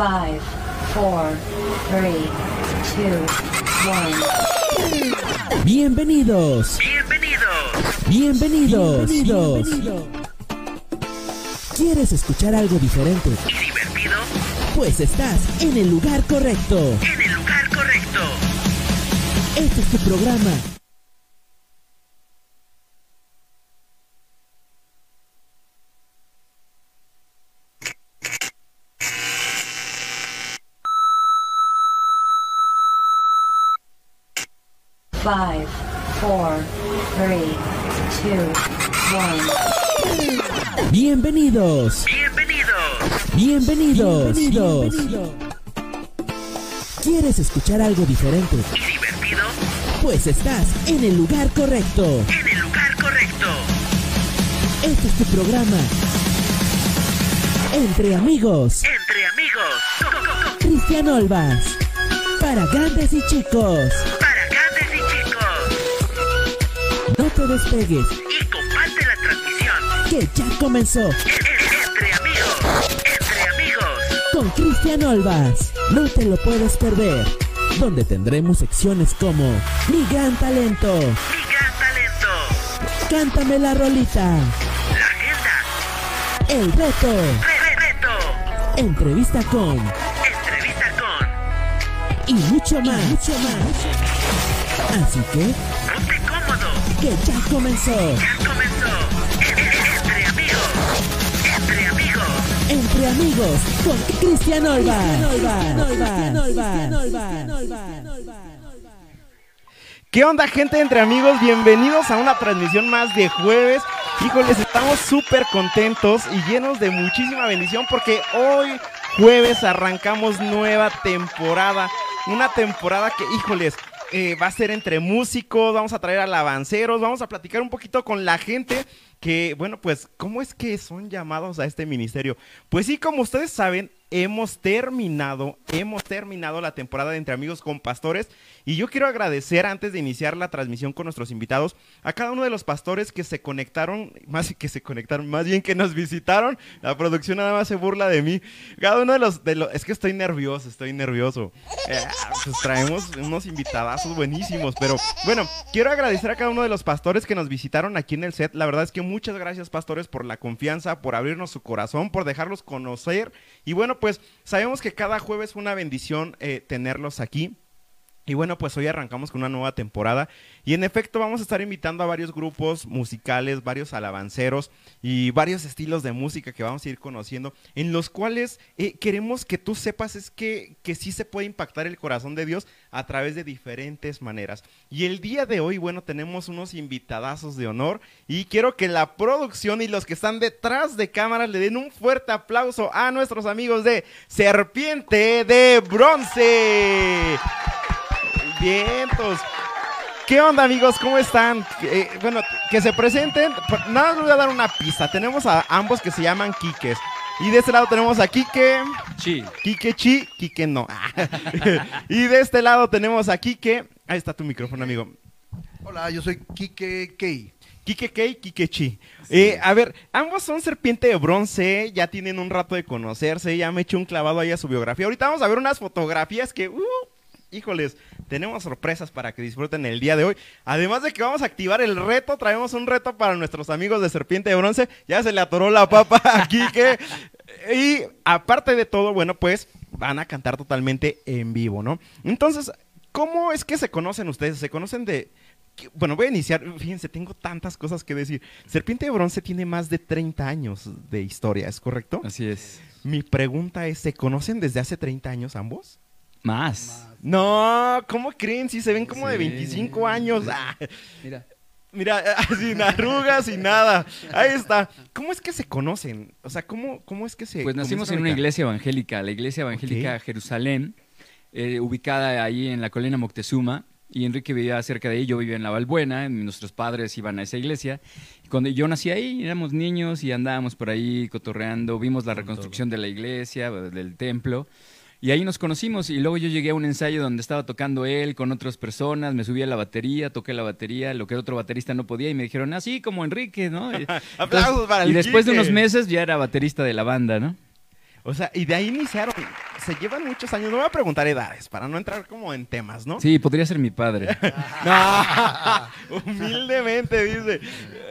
Five, four, three, two, one. Bienvenidos. Bienvenidos. Bienvenidos. Bienvenidos. ¿Quieres escuchar algo diferente? ¿Y divertido? Pues estás en el lugar correcto. En el lugar correcto. Este es tu programa. 4, 3, 2, 1. Bienvenidos. Bienvenidos. Bienvenidos. Bienvenidos. ¿Quieres escuchar algo diferente? ¿Y divertido? Pues estás en el lugar correcto. En el lugar correcto. Este es tu programa. Entre amigos. Entre amigos. Cristian Olvas. Para grandes y chicos. Te despegues, Y comparte la transmisión. que ya comenzó En- en- Entre amigos. Entre amigos. con Cristian Olvas. No te lo puedes perder. Donde tendremos secciones como Mi Gran Talento, Mi gran talento. Cántame la rolita, La agenda. El Reto, Re- re- reto. Entrevista con Entrevista con. y mucho más. mucho más. Así que. Que ya comenzó. Ya comenzó. En- en- Entre amigos. Entre amigos. Entre amigos con Cristian Olvas. ¿Qué onda gente de entre amigos? Bienvenidos a una transmisión más de jueves. Híjoles, estamos súper contentos y llenos de muchísima bendición porque hoy jueves arrancamos nueva temporada. Una temporada que, híjoles, eh, va a ser entre músicos, vamos a traer alabanceros, vamos a platicar un poquito con la gente que, bueno, pues, ¿cómo es que son llamados a este ministerio? Pues sí, como ustedes saben, hemos terminado, hemos terminado la temporada de Entre Amigos con Pastores y yo quiero agradecer antes de iniciar la transmisión con nuestros invitados a cada uno de los pastores que se conectaron, más que se conectaron, más bien que nos visitaron. La producción nada más se burla de mí. Cada uno de los, de los es que estoy nervioso, estoy nervioso. Eh, pues traemos unos invitadazos buenísimos, pero bueno, quiero agradecer a cada uno de los pastores que nos visitaron aquí en el set. La verdad es que muchas gracias pastores por la confianza, por abrirnos su corazón, por dejarlos conocer y bueno, pues sabemos que cada jueves fue una bendición eh, tenerlos aquí. Y bueno, pues hoy arrancamos con una nueva temporada y en efecto vamos a estar invitando a varios grupos musicales, varios alabanceros y varios estilos de música que vamos a ir conociendo, en los cuales eh, queremos que tú sepas es que, que sí se puede impactar el corazón de Dios a través de diferentes maneras. Y el día de hoy, bueno, tenemos unos invitadazos de honor y quiero que la producción y los que están detrás de cámaras le den un fuerte aplauso a nuestros amigos de Serpiente de Bronce. Vientos. ¿Qué onda amigos? ¿Cómo están? Eh, bueno, que se presenten. Nada más les voy a dar una pista. Tenemos a ambos que se llaman Quiques. Y de este lado tenemos a Quique. Sí. Quique Chi, Quique no. y de este lado tenemos a Quique. Ahí está tu micrófono, amigo. Hola, yo soy Kike Kei. Quique Kei, Quique Chi. Eh, a ver, ambos son serpiente de bronce, ya tienen un rato de conocerse, ya me eché un clavado ahí a su biografía. Ahorita vamos a ver unas fotografías que, uh, híjoles, tenemos sorpresas para que disfruten el día de hoy. Además de que vamos a activar el reto, traemos un reto para nuestros amigos de serpiente de bronce. Ya se le atoró la papa a Quique. Y aparte de todo, bueno, pues van a cantar totalmente en vivo, ¿no? Entonces, ¿cómo es que se conocen ustedes? ¿Se conocen de, bueno, voy a iniciar. Fíjense, tengo tantas cosas que decir. Serpiente de Bronce tiene más de 30 años de historia, ¿es correcto? Así es. Mi pregunta es, ¿se conocen desde hace 30 años ambos? Más. No, ¿cómo creen? Si se ven como de Sí. 25 años. Ah, Mira. mira, sin arrugas y nada. Ahí está. ¿Cómo es que se conocen? O sea, ¿cómo, cómo es que se Pues nacimos en una iglesia evangélica, la iglesia evangélica Jerusalén, eh, ubicada ahí en la colina Moctezuma. Y Enrique vivía cerca de ahí, yo vivía en La Valbuena, nuestros padres iban a esa iglesia. Y cuando yo nací ahí, éramos niños y andábamos por ahí cotorreando, vimos la reconstrucción de la iglesia, del templo. Y ahí nos conocimos y luego yo llegué a un ensayo donde estaba tocando él con otras personas, me subí a la batería, toqué la batería, lo que otro baterista no podía y me dijeron, así como Enrique, ¿no? Y, Aplausos para y después de unos meses ya era baterista de la banda, ¿no? O sea, y de ahí iniciaron. Se llevan muchos años. No voy a preguntar edades para no entrar como en temas, ¿no? Sí, podría ser mi padre. No, humildemente dice.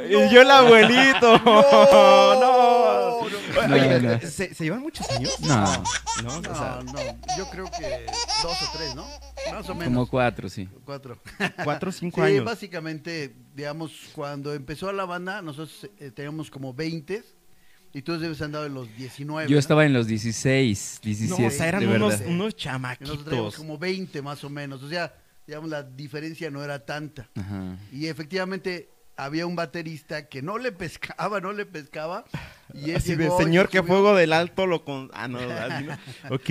Y yo el abuelito. No, No, Oye, no. ¿se, se llevan muchos años? No, No, o sea, No, no, yo creo que dos o tres, ¿no? Más o menos. como cuatro, sí. Cuatro. cuatro o cinco Sí, años. básicamente, digamos, cuando empezó la banda, nosotros eh, teníamos como 20 y tú debes andar en los 19. Yo ¿no? estaba en los 16, No, 17. o sea, eran de unos. Y unos chamaquitos. como 20 más o menos. O sea, digamos, la diferencia no era tanta. Ajá. Y efectivamente había un baterista que no le pescaba, no le pescaba. Y él Así de llegó y señor que subió- fuego del alto lo con. Ah, no, así no. Ok.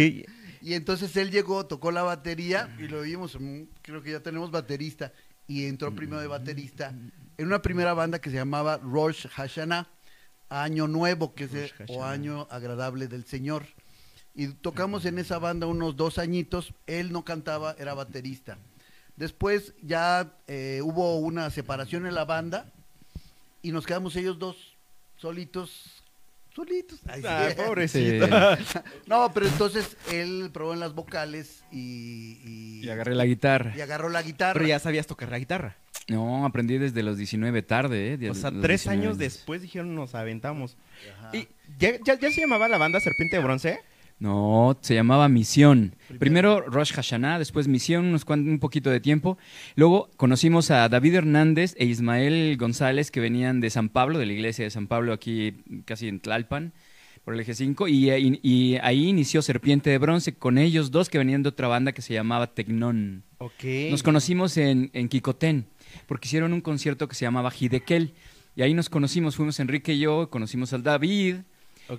Y entonces él llegó, tocó la batería y lo vimos, creo que ya tenemos baterista. Y entró primero de baterista en una primera banda que se llamaba Rosh Hashanah, Año Nuevo, que es o. Año Agradable del Señor. Y tocamos en esa banda unos dos añitos, él no cantaba, era baterista. Después ya eh, hubo una separación en la banda y nos quedamos ellos dos solitos, solitos. Ay, sí. Ay, Sí. pobrecito. No, pero entonces él probó en las vocales y, y, Y agarré la guitarra. y agarró la guitarra. Pero ya sabías tocar la guitarra. No, aprendí desde los 19 tarde, ¿eh? De O sea, tres 19 años después dijeron nos aventamos. Ajá. ¿Y ya, ya, ya se llamaba la banda Serpiente de Bronce? No, se llamaba Misión. Primero Rosh Hashanah, después Misión, unos un poquito de tiempo. Luego conocimos a David Hernández e Ismael González, que venían de San Pablo, de la iglesia de San Pablo, aquí casi en Tlalpan, por el eje 5. Y, y- y ahí inició Serpiente de Bronce con ellos dos que venían de otra banda que se llamaba Tecnón. Ok. Nos conocimos en, en Quicotén, porque hicieron un concierto que se llamaba Hidekel. Y ahí nos conocimos, fuimos Enrique y yo, conocimos al David,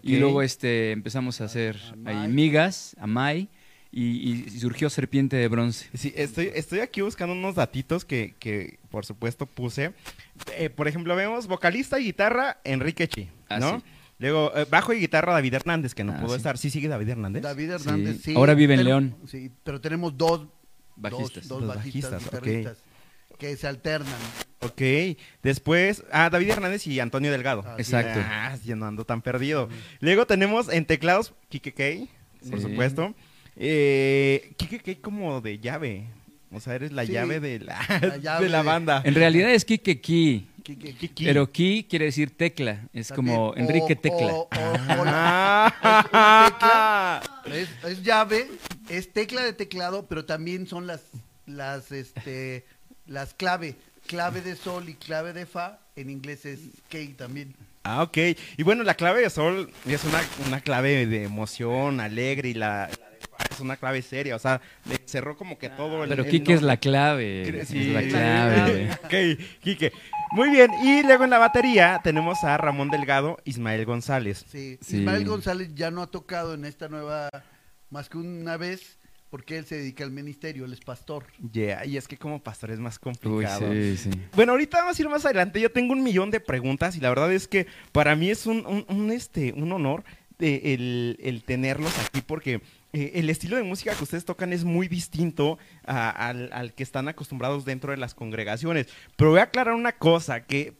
y luego este empezamos a hacer a ahí Mai. migas, a Mai, y, y surgió Serpiente de Bronce. Sí, estoy, estoy aquí buscando unos datitos que, que por supuesto, puse. Eh, por ejemplo, vemos vocalista y guitarra, Enrique Chi, Ah, ¿no? sí. Luego, eh, bajo y guitarra, David Hernández, que no Ah, pudo sí. estar. ¿Sí sigue David Hernández? David Hernández, Sí. sí. Ahora vive en León. Sí, pero tenemos dos Bajistas. Dos, dos Dos bajistas, bajistas, ok. Que se alternan. Ok. Después, ah, David Hernández y Antonio Delgado. Exacto. Ah, ya no ando tan perdido. Luego tenemos en teclados Kike Kei, por Sí. supuesto. Eh, Kike Kei como de llave. O sea, eres la Sí, llave de la, la llave de la banda. En realidad es Kike Kiki. pero Ki quiere decir tecla, es también, como Enrique o- Tecla. o- o- Ah. es, es llave, es tecla de teclado, pero también son las, las, este, las clave. Clave de sol y clave de fa, en inglés es key también. Ah, ok. Y bueno, la clave de sol es una, una clave de emoción, alegre, y la, la de fa es una clave seria. O sea, le cerró como que todo el. Pero el Kike es la clave, Sí, es la clave. Ok, Quique. Muy bien. Y luego en la batería tenemos a Ramón Delgado, Ismael González. Sí. Sí. Ismael González ya no ha tocado en esta nueva más que una vez porque él se dedica al ministerio, él es pastor. Yeah, y es que como pastor es más Uy, complicado. sí, sí. Bueno, ahorita vamos a ir más adelante. Yo tengo un millón de preguntas y la verdad es que para mí es un, un- un, este, un honor el, el tenerlos aquí porque eh, el estilo de música que ustedes tocan es muy distinto a- al, al que están acostumbrados dentro de las congregaciones. Pero voy a aclarar una cosa, que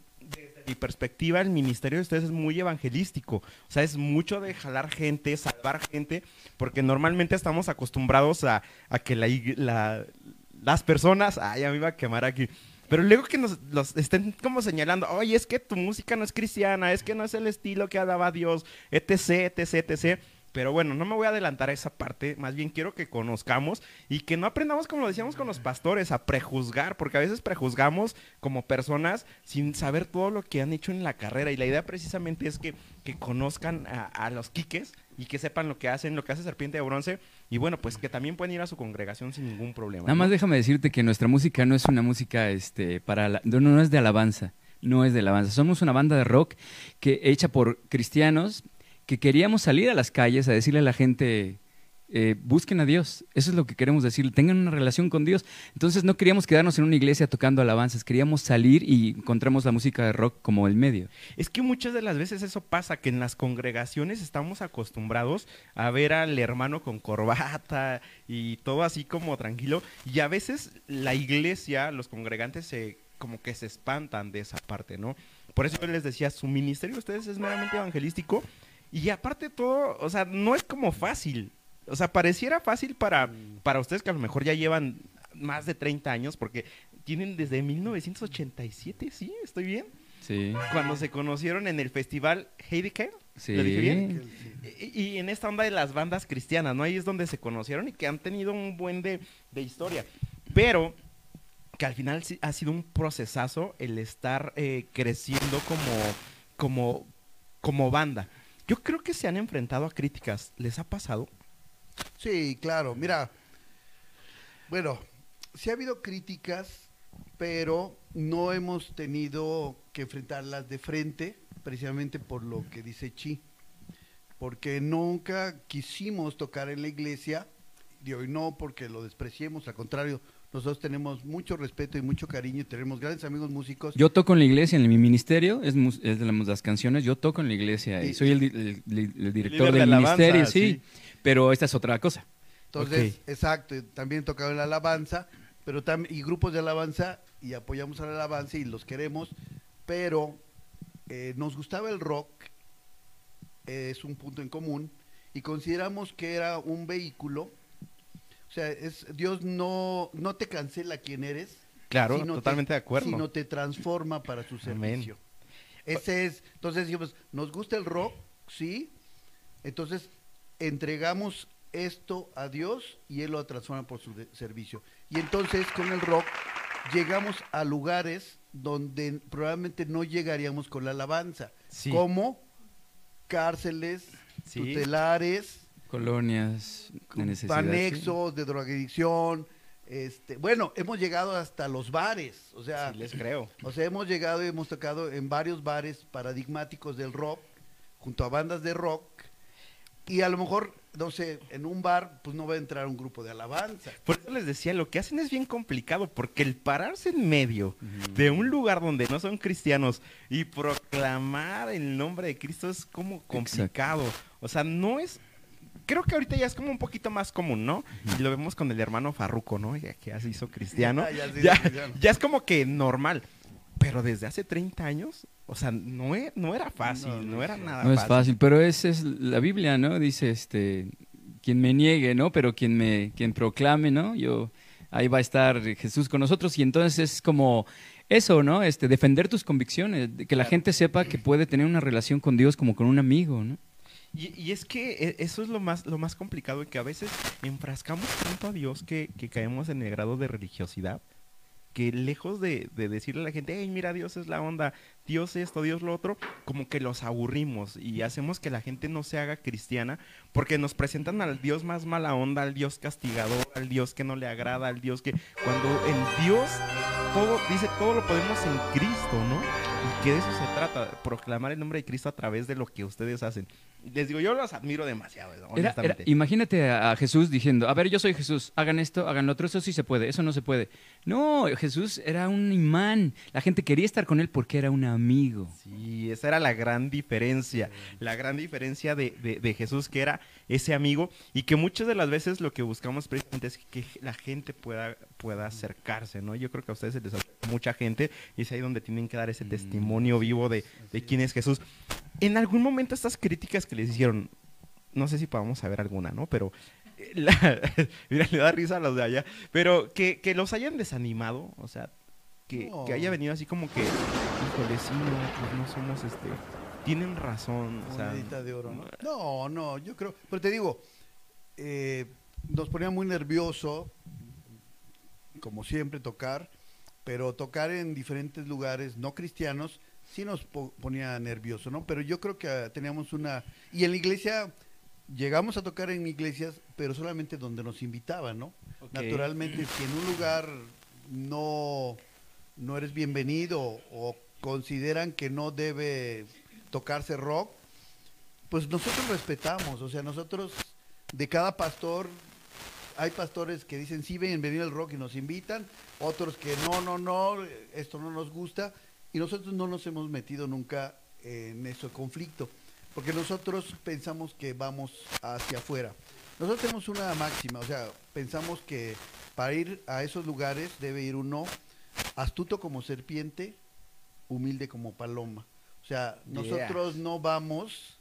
perspectiva el ministerio de ustedes es muy evangelístico. O sea, es mucho de jalar gente, salvar gente, porque normalmente estamos acostumbrados a, a que las personas, ay, ya me iba a quemar aquí. Pero luego que nos los estén como señalando, oye, es que tu música no es cristiana, es que no es el estilo que alaba Dios, etc, etc, etc. Pero bueno, no me voy a adelantar a esa parte, más bien quiero que conozcamos y que no aprendamos, como lo decíamos con los pastores, a prejuzgar, porque a veces prejuzgamos como personas sin saber todo lo que han hecho en la carrera. Y la idea precisamente es que, que conozcan a, a los quiques y que sepan lo que hacen, lo que hace Serpiente de Bronce. Y bueno, pues que también pueden ir a su congregación sin ningún problema. Nada ¿no? más déjame decirte que nuestra música no es una música este para la- no, no es de alabanza, no es de alabanza. Somos una banda de rock que hecha por cristianos que queríamos salir a las calles a decirle a la gente eh, busquen a Dios. Eso es lo que queremos decir. Tengan una relación con Dios. Entonces no queríamos quedarnos en una iglesia tocando alabanzas. Queríamos salir y encontramos la música de rock como el medio. Es que muchas de las veces eso pasa, que en las congregaciones estamos acostumbrados a ver al hermano con corbata y todo así como tranquilo. Y a veces la iglesia, los congregantes se como que se espantan de esa parte, ¿no? Por eso yo les decía, su ministerio de ustedes es meramente evangelístico Y aparte de todo, o sea, no es como fácil. O sea, pareciera fácil para, Mm. para ustedes que a lo mejor ya llevan más de 30 años, porque tienen desde 1987, ¿sí? ¿Estoy bien? Sí. Cuando se conocieron en el festival Heidegger. Sí. ¿Lo dije bien? Y, y en esta onda de las bandas cristianas, ¿no? Ahí es donde se conocieron y que han tenido un buen de, de historia. Pero que al final ha sido un procesazo el estar eh, creciendo como, como, como banda. Yo creo que se han enfrentado a críticas. ¿Les ha pasado? Sí, claro. Mira, bueno, sí ha habido críticas, pero no hemos tenido que enfrentarlas de frente, precisamente por lo que dice Chi. Porque nunca quisimos tocar en la iglesia, y hoy no porque lo despreciemos, al contrario, nosotros tenemos mucho respeto y mucho cariño y tenemos grandes amigos músicos. Yo toco en la iglesia, en mi ministerio, es, es de las, canciones, yo toco en la iglesia y Y- soy el, di- el- el- el director de del alabanza, ministerio, sí, sí. pero esta es otra cosa. Entonces, exacto, también tocaba en la alabanza, pero también y grupos de alabanza y apoyamos a la alabanza y los queremos, pero eh, nos gustaba el rock, eh, es un punto en común y consideramos que era un vehículo, o sea, es Dios no no te cancela quién eres, Claro, sino te- totalmente de acuerdo. sino te transforma para su Amén. servicio. Ese es, entonces dijimos, nos gusta el rock, sí, entonces entregamos esto a Dios y Él lo transforma por su servicio. Y entonces con el rock llegamos a lugares donde probablemente no llegaríamos con la alabanza, Sí. como cárceles, Sí. tutelares, Colonias de necesidad. sí. anexos de drogadicción, este, bueno, hemos llegado hasta los bares, o sea, Sí, les creo. o sea, hemos llegado y hemos tocado en varios bares paradigmáticos del rock, junto a bandas de rock, y a lo mejor, no sé, en un bar, pues no va a entrar un grupo de alabanza. Por eso les decía, lo que hacen es bien complicado, porque el pararse en medio de un lugar donde no son cristianos y proclamar el nombre de Cristo es como complicado. O sea, no es... Creo que ahorita ya es como un poquito más común, ¿no? Y lo vemos con el hermano Farruco, ¿no? Ya que ya se hizo cristiano. Ya, ya se hizo ya, cristiano. ya es como que normal. Pero desde hace 30 años, o sea, no, e- no era fácil, No, no, no era nada No es fácil, pero esa es la Biblia, ¿no? Dice, este, quien me niegue, ¿no? Pero quien me, quien proclame, ¿no? Yo, ahí va a estar Jesús con nosotros y entonces es como eso, ¿no? Este, defender tus convicciones, que la gente sepa que puede tener una relación con Dios como con un amigo, ¿no? Y, y es que eh, eso es lo más, lo más complicado que a veces enfrascamos tanto a Dios que, que caemos en el grado de religiosidad que lejos de, de decirle a la gente, hey, mira, Dios es la onda, Dios esto, Dios lo otro, como que los aburrimos y hacemos que la gente no se haga cristiana porque nos presentan al Dios más mala onda, al Dios castigador, al Dios que no le agrada, al Dios que cuando en Dios todo, dice, todo lo podemos en Cristo, ¿no? Y que de eso se trata, proclamar el nombre de Cristo a través de lo que ustedes hacen. Les digo, yo los admiro demasiado, Era- era- honestamente. imagínate a, a Jesús diciendo, a ver, yo soy Jesús, hagan esto, hagan lo otro, eso sí se puede, eso no se puede. No, Jesús era un imán, la gente quería estar con él porque era un amigo. Sí, esa era la gran diferencia, la gran diferencia de, de- de Jesús, que era ese amigo y que muchas de las veces lo que buscamos precisamente es que la gente pueda, pueda acercarse, ¿no? Yo creo que a ustedes se les acerca mucha gente y es ahí donde tienen que dar ese testimonio vivo de, de quién es Jesús. En algún momento estas críticas que les hicieron, no sé si podamos saber alguna, ¿no? Pero, eh, la- mira, le da risa a los de allá, pero que, que los hayan desanimado, o sea, que, No. que haya venido así como que, híjole, sí, no, pues no somos este, tienen razón, o sea, de oro, ¿no? No, no, yo creo, pero te digo, eh, nos ponía muy nervioso, como siempre, tocar, pero tocar en diferentes lugares no cristianos sí nos po- ponía nervioso, ¿no? Pero yo creo que ah, teníamos una... Y en la iglesia, llegamos a tocar en iglesias, pero solamente donde nos invitaban, ¿no? Naturalmente, si en un lugar no, no eres bienvenido o consideran que no debe tocarse rock, pues nosotros respetamos, o sea, nosotros de cada pastor, hay pastores que dicen sí, bienvenido el rock y nos invitan, otros que no, no, no, esto no nos gusta, y nosotros no nos hemos metido nunca en ese conflicto, porque nosotros pensamos que vamos hacia afuera. Nosotros tenemos una máxima, o sea, pensamos que para ir a esos lugares debe ir uno astuto como serpiente, humilde como paloma. O sea, nosotros no vamos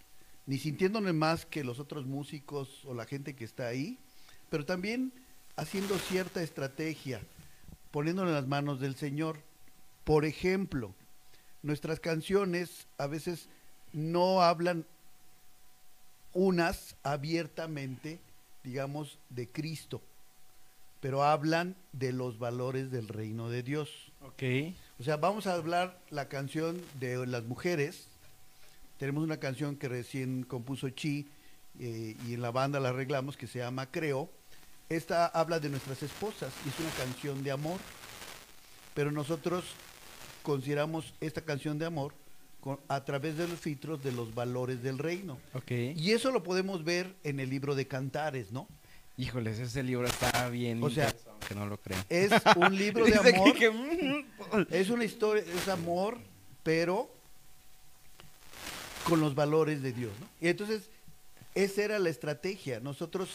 ni sintiéndonos más que los otros músicos o la gente que está ahí, pero también haciendo cierta estrategia, poniéndolo en las manos del Señor. Por ejemplo, nuestras canciones a veces no hablan unas abiertamente, digamos, de Cristo, pero hablan de los valores del reino de Dios. Ok. O sea, vamos a hablar la canción de las mujeres. Tenemos una canción que recién compuso Chi eh, y en la banda la arreglamos que se llama Creo. Esta habla de nuestras esposas y es una canción de amor. Pero nosotros consideramos esta canción de amor con- a través de los filtros de los valores del reino. Ok. Y eso lo podemos ver en el libro de Cantares, ¿no? Híjoles, ese libro está bien. O sea, aunque no lo crean. Es un libro de amor. que- mm, Es una historia, es amor, pero con los valores de Dios, ¿no? Y entonces, esa era la estrategia. Nosotros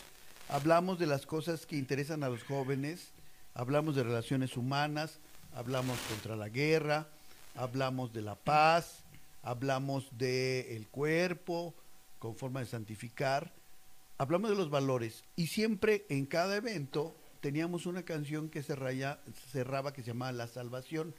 hablamos de las cosas que interesan a los jóvenes, hablamos de relaciones humanas, hablamos contra la guerra, hablamos de la paz, hablamos de el cuerpo con forma de santificar, hablamos de los valores. Y siempre en cada evento teníamos una canción que cerraya- cerraba que se llamaba La Salvación,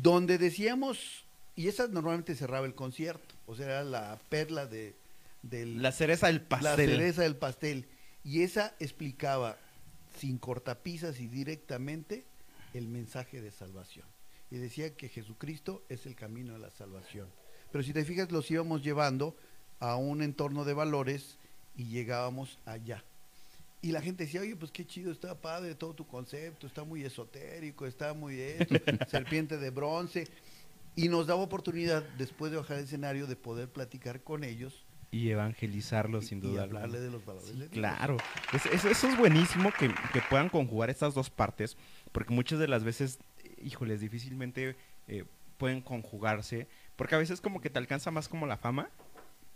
donde decíamos, y esa normalmente cerraba el concierto, o sea, era la perla de, del, La cereza del la pastel. cereza del pastel, y esa explicaba sin cortapisas y directamente el mensaje de salvación. Y decía que Jesucristo es el camino a la salvación. Pero si te fijas, los íbamos llevando a un entorno de valores y llegábamos allá. Y la gente decía, oye, pues qué chido, está padre todo tu concepto, está muy esotérico, está muy esto, serpiente de bronce. Y nos daba oportunidad, después de bajar el escenario, de poder platicar con ellos Y evangelizarlo, y- sin y duda. hablarle alguna. de los valores Sí, claro. Es- es- eso es buenísimo que, que puedan conjugar estas dos partes, porque muchas de las veces, híjoles, difícilmente eh, pueden conjugarse, porque a veces como que te alcanza más como la fama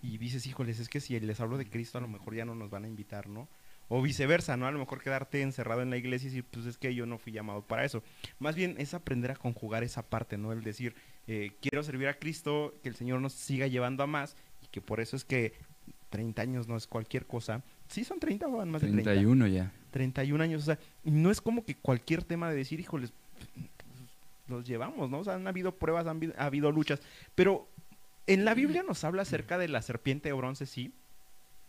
y dices, híjoles, es que si les hablo de Cristo a lo mejor ya no nos van a invitar, ¿no? O viceversa, ¿no? A lo mejor quedarte encerrado en la iglesia y decir, pues es que yo no fui llamado para eso. Más bien es aprender a conjugar esa parte, ¿no? El decir, eh, quiero servir a Cristo, que el Señor nos siga llevando a más y que por eso es que 30 años no es cualquier cosa. Sí, son 30 o van más de 30. 31 ya. 31 años, o sea, no es como que cualquier tema de decir, híjoles, los llevamos, ¿no? O sea, han habido pruebas, han habido, ha habido luchas, pero en la Biblia nos habla acerca de la serpiente de bronce, sí,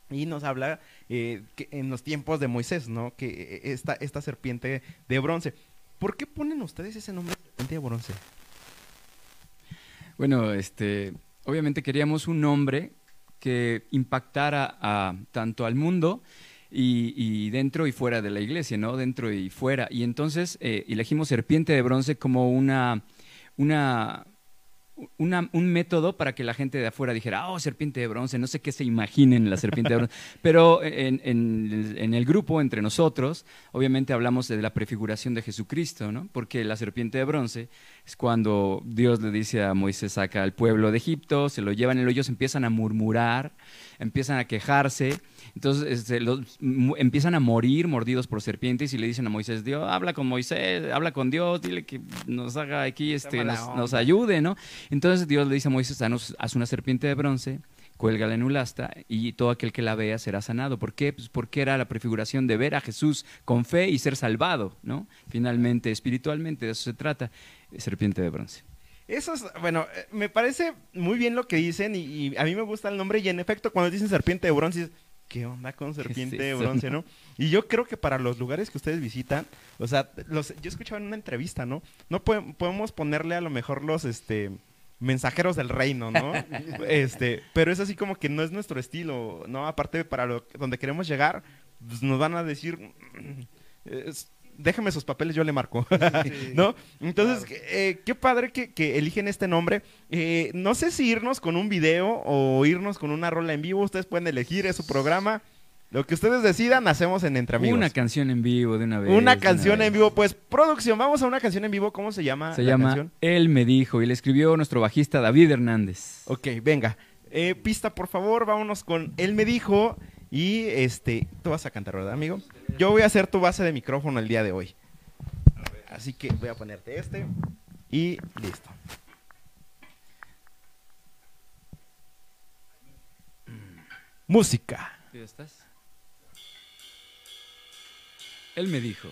y nos habla eh, que en los tiempos de Moisés, ¿no? Que eh, esta, esta serpiente de bronce. ¿Por qué ponen ustedes ese nombre de serpiente de bronce? Bueno, este, obviamente queríamos un nombre que impactara a, tanto al mundo y, y dentro y fuera de la iglesia, ¿no? Dentro y fuera. Y entonces eh, elegimos serpiente de bronce como una, una, una- un método para que la gente de afuera dijera, oh, serpiente de bronce, no sé qué se imaginen la serpiente de bronce. Pero en, en- en el grupo, entre nosotros, obviamente hablamos de la prefiguración de Jesucristo, ¿no? Porque la serpiente de bronce es cuando Dios le dice a Moisés, saca al pueblo de Egipto, se lo llevan, y ellos empiezan a murmurar, empiezan a quejarse, entonces este, los- empiezan a morir mordidos por serpientes y le dicen a Moisés, Dios, habla con Moisés, habla con Dios, dile que nos haga aquí, este, nos, ayude, ¿no? Entonces Dios le dice a Moisés, "Danos- haz una serpiente de bronce, cuélgala en un asta y todo aquel que la vea será sanado. ¿Por qué? Pues porque era la prefiguración de ver a Jesús con fe y ser salvado, ¿no? Finalmente, espiritualmente, de eso se trata, serpiente de bronce. Eso es, bueno, eh, me parece muy bien lo que dicen y, y a mí me gusta el nombre y en efecto cuando dicen serpiente de bronce, ¿qué onda con serpiente de eso? bronce, no? Y yo creo que para los lugares que ustedes visitan, o sea, los, yo escuchaba en una entrevista, ¿no? No podem- podemos ponerle a lo mejor los, este, mensajeros del reino, ¿no? este, pero es así como que no es nuestro estilo, ¿no? Aparte para lo, donde queremos llegar, pues, nos van a decir, "Mm, es- déjame sus papeles, yo le marco, Sí, ¿no? Entonces, claro. eh, qué padre que, que eligen este nombre. Eh, no sé si irnos con un video o irnos con una rola en vivo. Ustedes pueden elegir, es su programa. Lo que ustedes decidan, hacemos en Entre Amigos. Una canción en vivo de una vez. Una canción una en vivo. Pues, producción, vamos a una canción en vivo. ¿Cómo se llama Se la llama canción? Él me dijo y le escribió nuestro bajista David Hernández. Ok, venga. Eh, pista, por favor, vámonos con Él me dijo. Y este, tú vas a cantar, ¿verdad, amigo? Yo voy a hacer tu base de micrófono el día de hoy. Así que voy a ponerte este. Y listo. Música. ¿Ya estás? Él me dijo.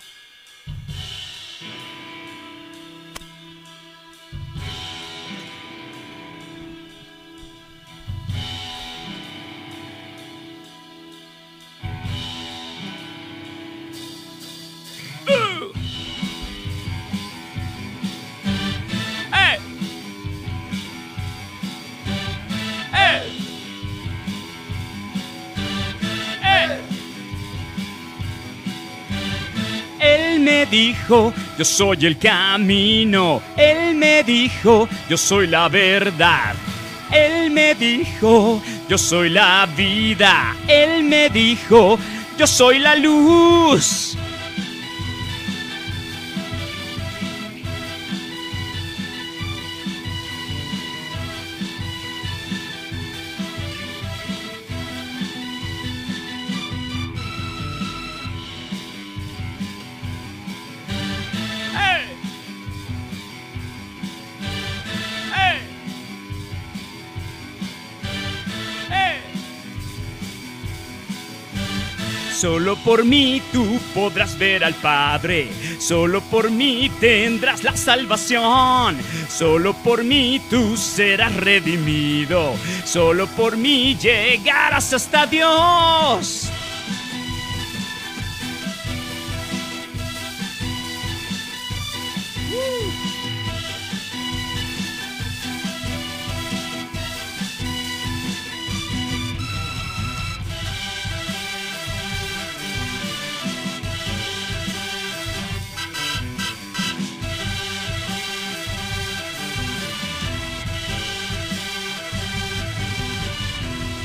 Me dijo, yo soy el camino. Él me dijo, yo soy la verdad. Él me dijo, yo soy la vida. Él me dijo, yo soy la luz. Solo por mí tú podrás ver al Padre, solo por mí tendrás la salvación, solo por mí tú serás redimido, solo por mí llegarás hasta Dios.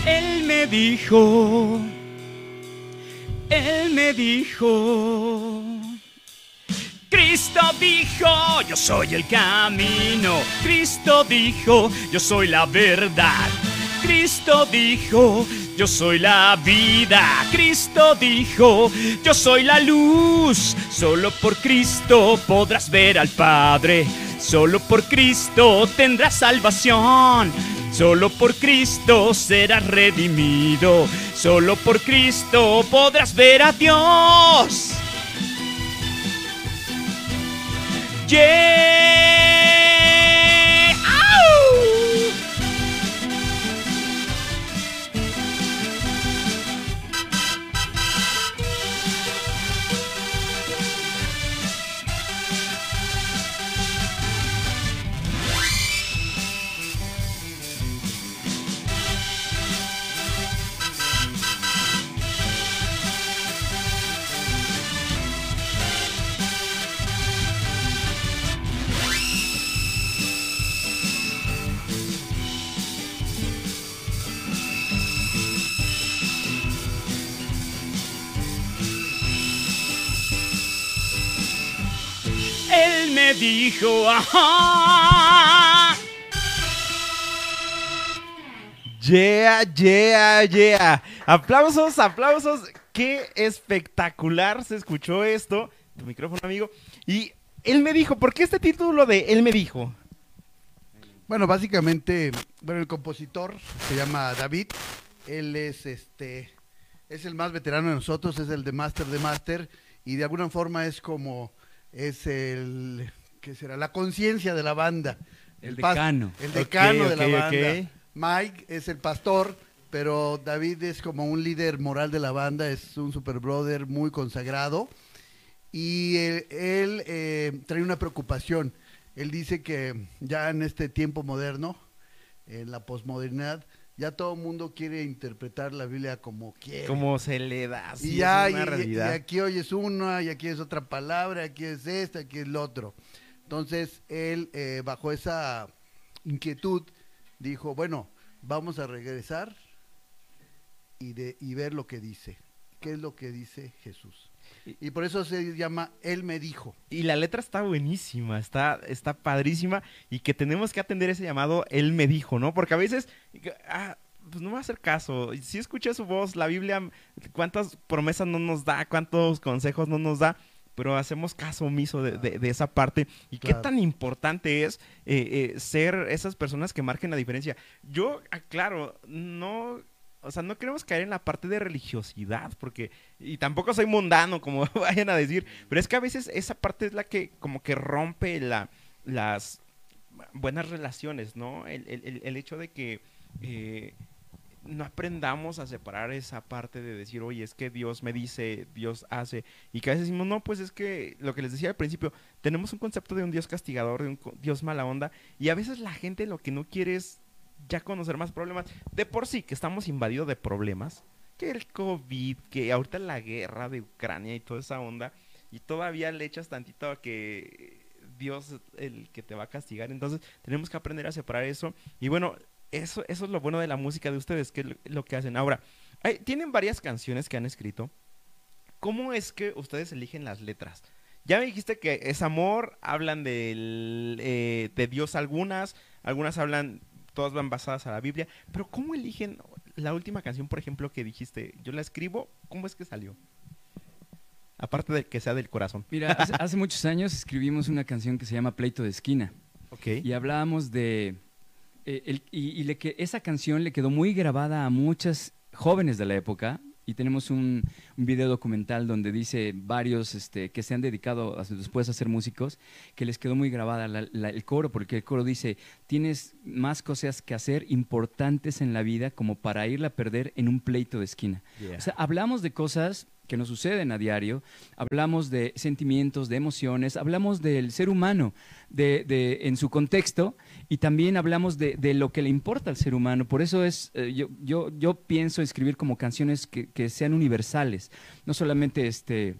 Él me dijo, Él me dijo, Cristo dijo, yo soy el camino, Cristo dijo, yo soy la verdad, Cristo dijo, yo soy la vida, Cristo dijo, yo soy la luz, solo por Cristo podrás ver al Padre, solo por Cristo tendrás salvación. Solo por Cristo serás redimido. Solo por Cristo podrás ver a Dios. Yeah. Me dijo, ajá. Yeah, yeah, yeah. Aplausos, aplausos. Qué espectacular se escuchó esto. Tu micrófono, amigo. Y él me dijo, ¿por qué este título de Él me dijo? Bueno, básicamente, bueno, el compositor se llama David. Él es este es el más veterano de nosotros, es el de Master de Master y de alguna forma es como es el ¿qué será? La conciencia de la banda. El decano. El decano de la banda. Mike es el pastor, pero David es como un líder moral de la banda, es un super brother muy consagrado. Y él, él, eh, trae una preocupación. Él dice que ya en este tiempo moderno, en la posmodernidad, ya todo el mundo quiere interpretar la Biblia como quiere. Como se le da. sí, y ya, es una y- y- realidad. y aquí oyes una, y aquí es otra palabra, aquí es esta, aquí es lo otro. Entonces, él, eh, bajo esa inquietud, dijo, bueno, vamos a regresar y, de, y ver lo que dice. ¿Qué es lo que dice Jesús? Y por eso se llama Él me dijo. Y la letra está buenísima, está, está padrísima y que tenemos que atender ese llamado, él me dijo, ¿no? Porque a veces, ah, pues no me va a hacer caso. Si escuché su voz, la Biblia, cuántas promesas no nos da, cuántos consejos no nos da, pero hacemos caso omiso de, de- de esa parte. ¿Y qué tan importante es eh, eh, ser esas personas que marquen la diferencia? Yo, aclaro, no o sea, no queremos caer en la parte de religiosidad, porque, y tampoco soy mundano, como vayan a decir, pero es que a veces esa parte es la que como que rompe la, las buenas relaciones, ¿no? El- el hecho de que eh, no aprendamos a separar esa parte de decir, oye, es que Dios me dice, Dios hace, y que a veces decimos, no, pues es que lo que les decía al principio, tenemos un concepto de un Dios castigador, de un Dios mala onda, y a veces la gente lo que no quiere es ya conocer más problemas. De por sí, que estamos invadidos de problemas, que el COVID, que ahorita la guerra de Ucrania y toda esa onda, y todavía le echas tantito a que Dios el que te va a castigar. Entonces, tenemos que aprender a separar eso. Y bueno, eso, eso es lo bueno de la música de ustedes, que es lo, que hacen. Ahora, hay- tienen varias canciones que han escrito. ¿Cómo es que ustedes eligen las letras? Ya me dijiste que es amor, hablan del, eh, de Dios algunas, algunas hablan, todas van basadas a la Biblia, pero ¿cómo eligen la última canción, por ejemplo, que dijiste, yo la escribo, ¿cómo es que salió? Aparte de que sea del corazón. Mira, hace, hace muchos años escribimos una canción que se llama Pleito de Esquina. Ok. Y hablábamos de... eh, el- y y le que, esa canción le quedó muy grabada a muchas jóvenes de la época. Y tenemos un, un video documental donde dice varios este, que se han dedicado a- después a ser músicos, que les quedó muy grabada la- la- el coro, porque el coro dice, tienes más cosas que hacer importantes en la vida como para irla a perder en un pleito de esquina. Yeah. O sea, hablamos de cosas que nos suceden a diario, hablamos de sentimientos, de emociones, hablamos del ser humano de, de- en su contexto y también hablamos de, de lo que le importa al ser humano. Por eso es, eh, yo, yo, yo pienso escribir como canciones que, que sean universales, no solamente este,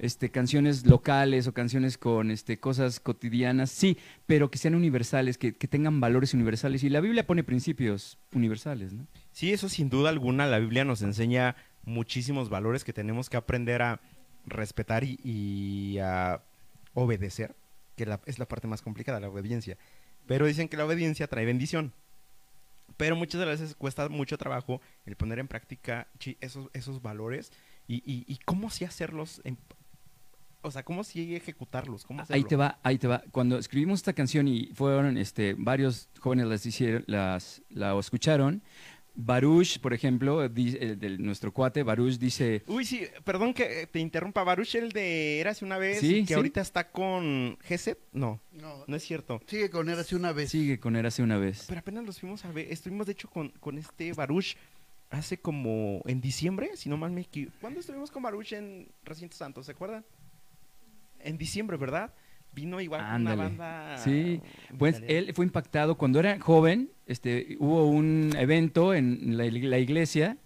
este, canciones locales o canciones con este, cosas cotidianas, sí, pero que sean universales, que, que tengan valores universales. Y la Biblia pone principios universales, ¿no? Sí, eso sin duda alguna, la Biblia nos enseña muchísimos valores que tenemos que aprender a respetar y, y a obedecer, que la- es la parte más complicada, la obediencia. Pero dicen que la obediencia trae bendición. Pero muchas veces cuesta mucho trabajo el poner en práctica esos, esos valores y, y- y cómo sí hacerlos, en- o sea, cómo sí ejecutarlos. Cómo Ahí te va, ahí te va. Cuando escribimos esta canción y fueron este, varios jóvenes las hicieron, las, la escucharon, Baruch, por ejemplo, di- el de nuestro cuate, Baruch dice, Uy, sí, perdón que te interrumpa. Baruch, el de Érase una vez, Sí, que sí. ahorita está con Geset. No, No, no es cierto. sigue con él hace una vez. sigue con Érase una vez. Pero apenas los fuimos a ver. Estuvimos, de hecho, con, con este Baruch hace como en diciembre, si no mal me equivoco. ¿Cuándo estuvimos con Baruch en Recinto Santo? ¿Se acuerdan? En diciembre, ¿verdad? Vino igual con una banda. Sí, Pues italiana. él fue impactado cuando era joven, este, hubo un evento en la, la iglesia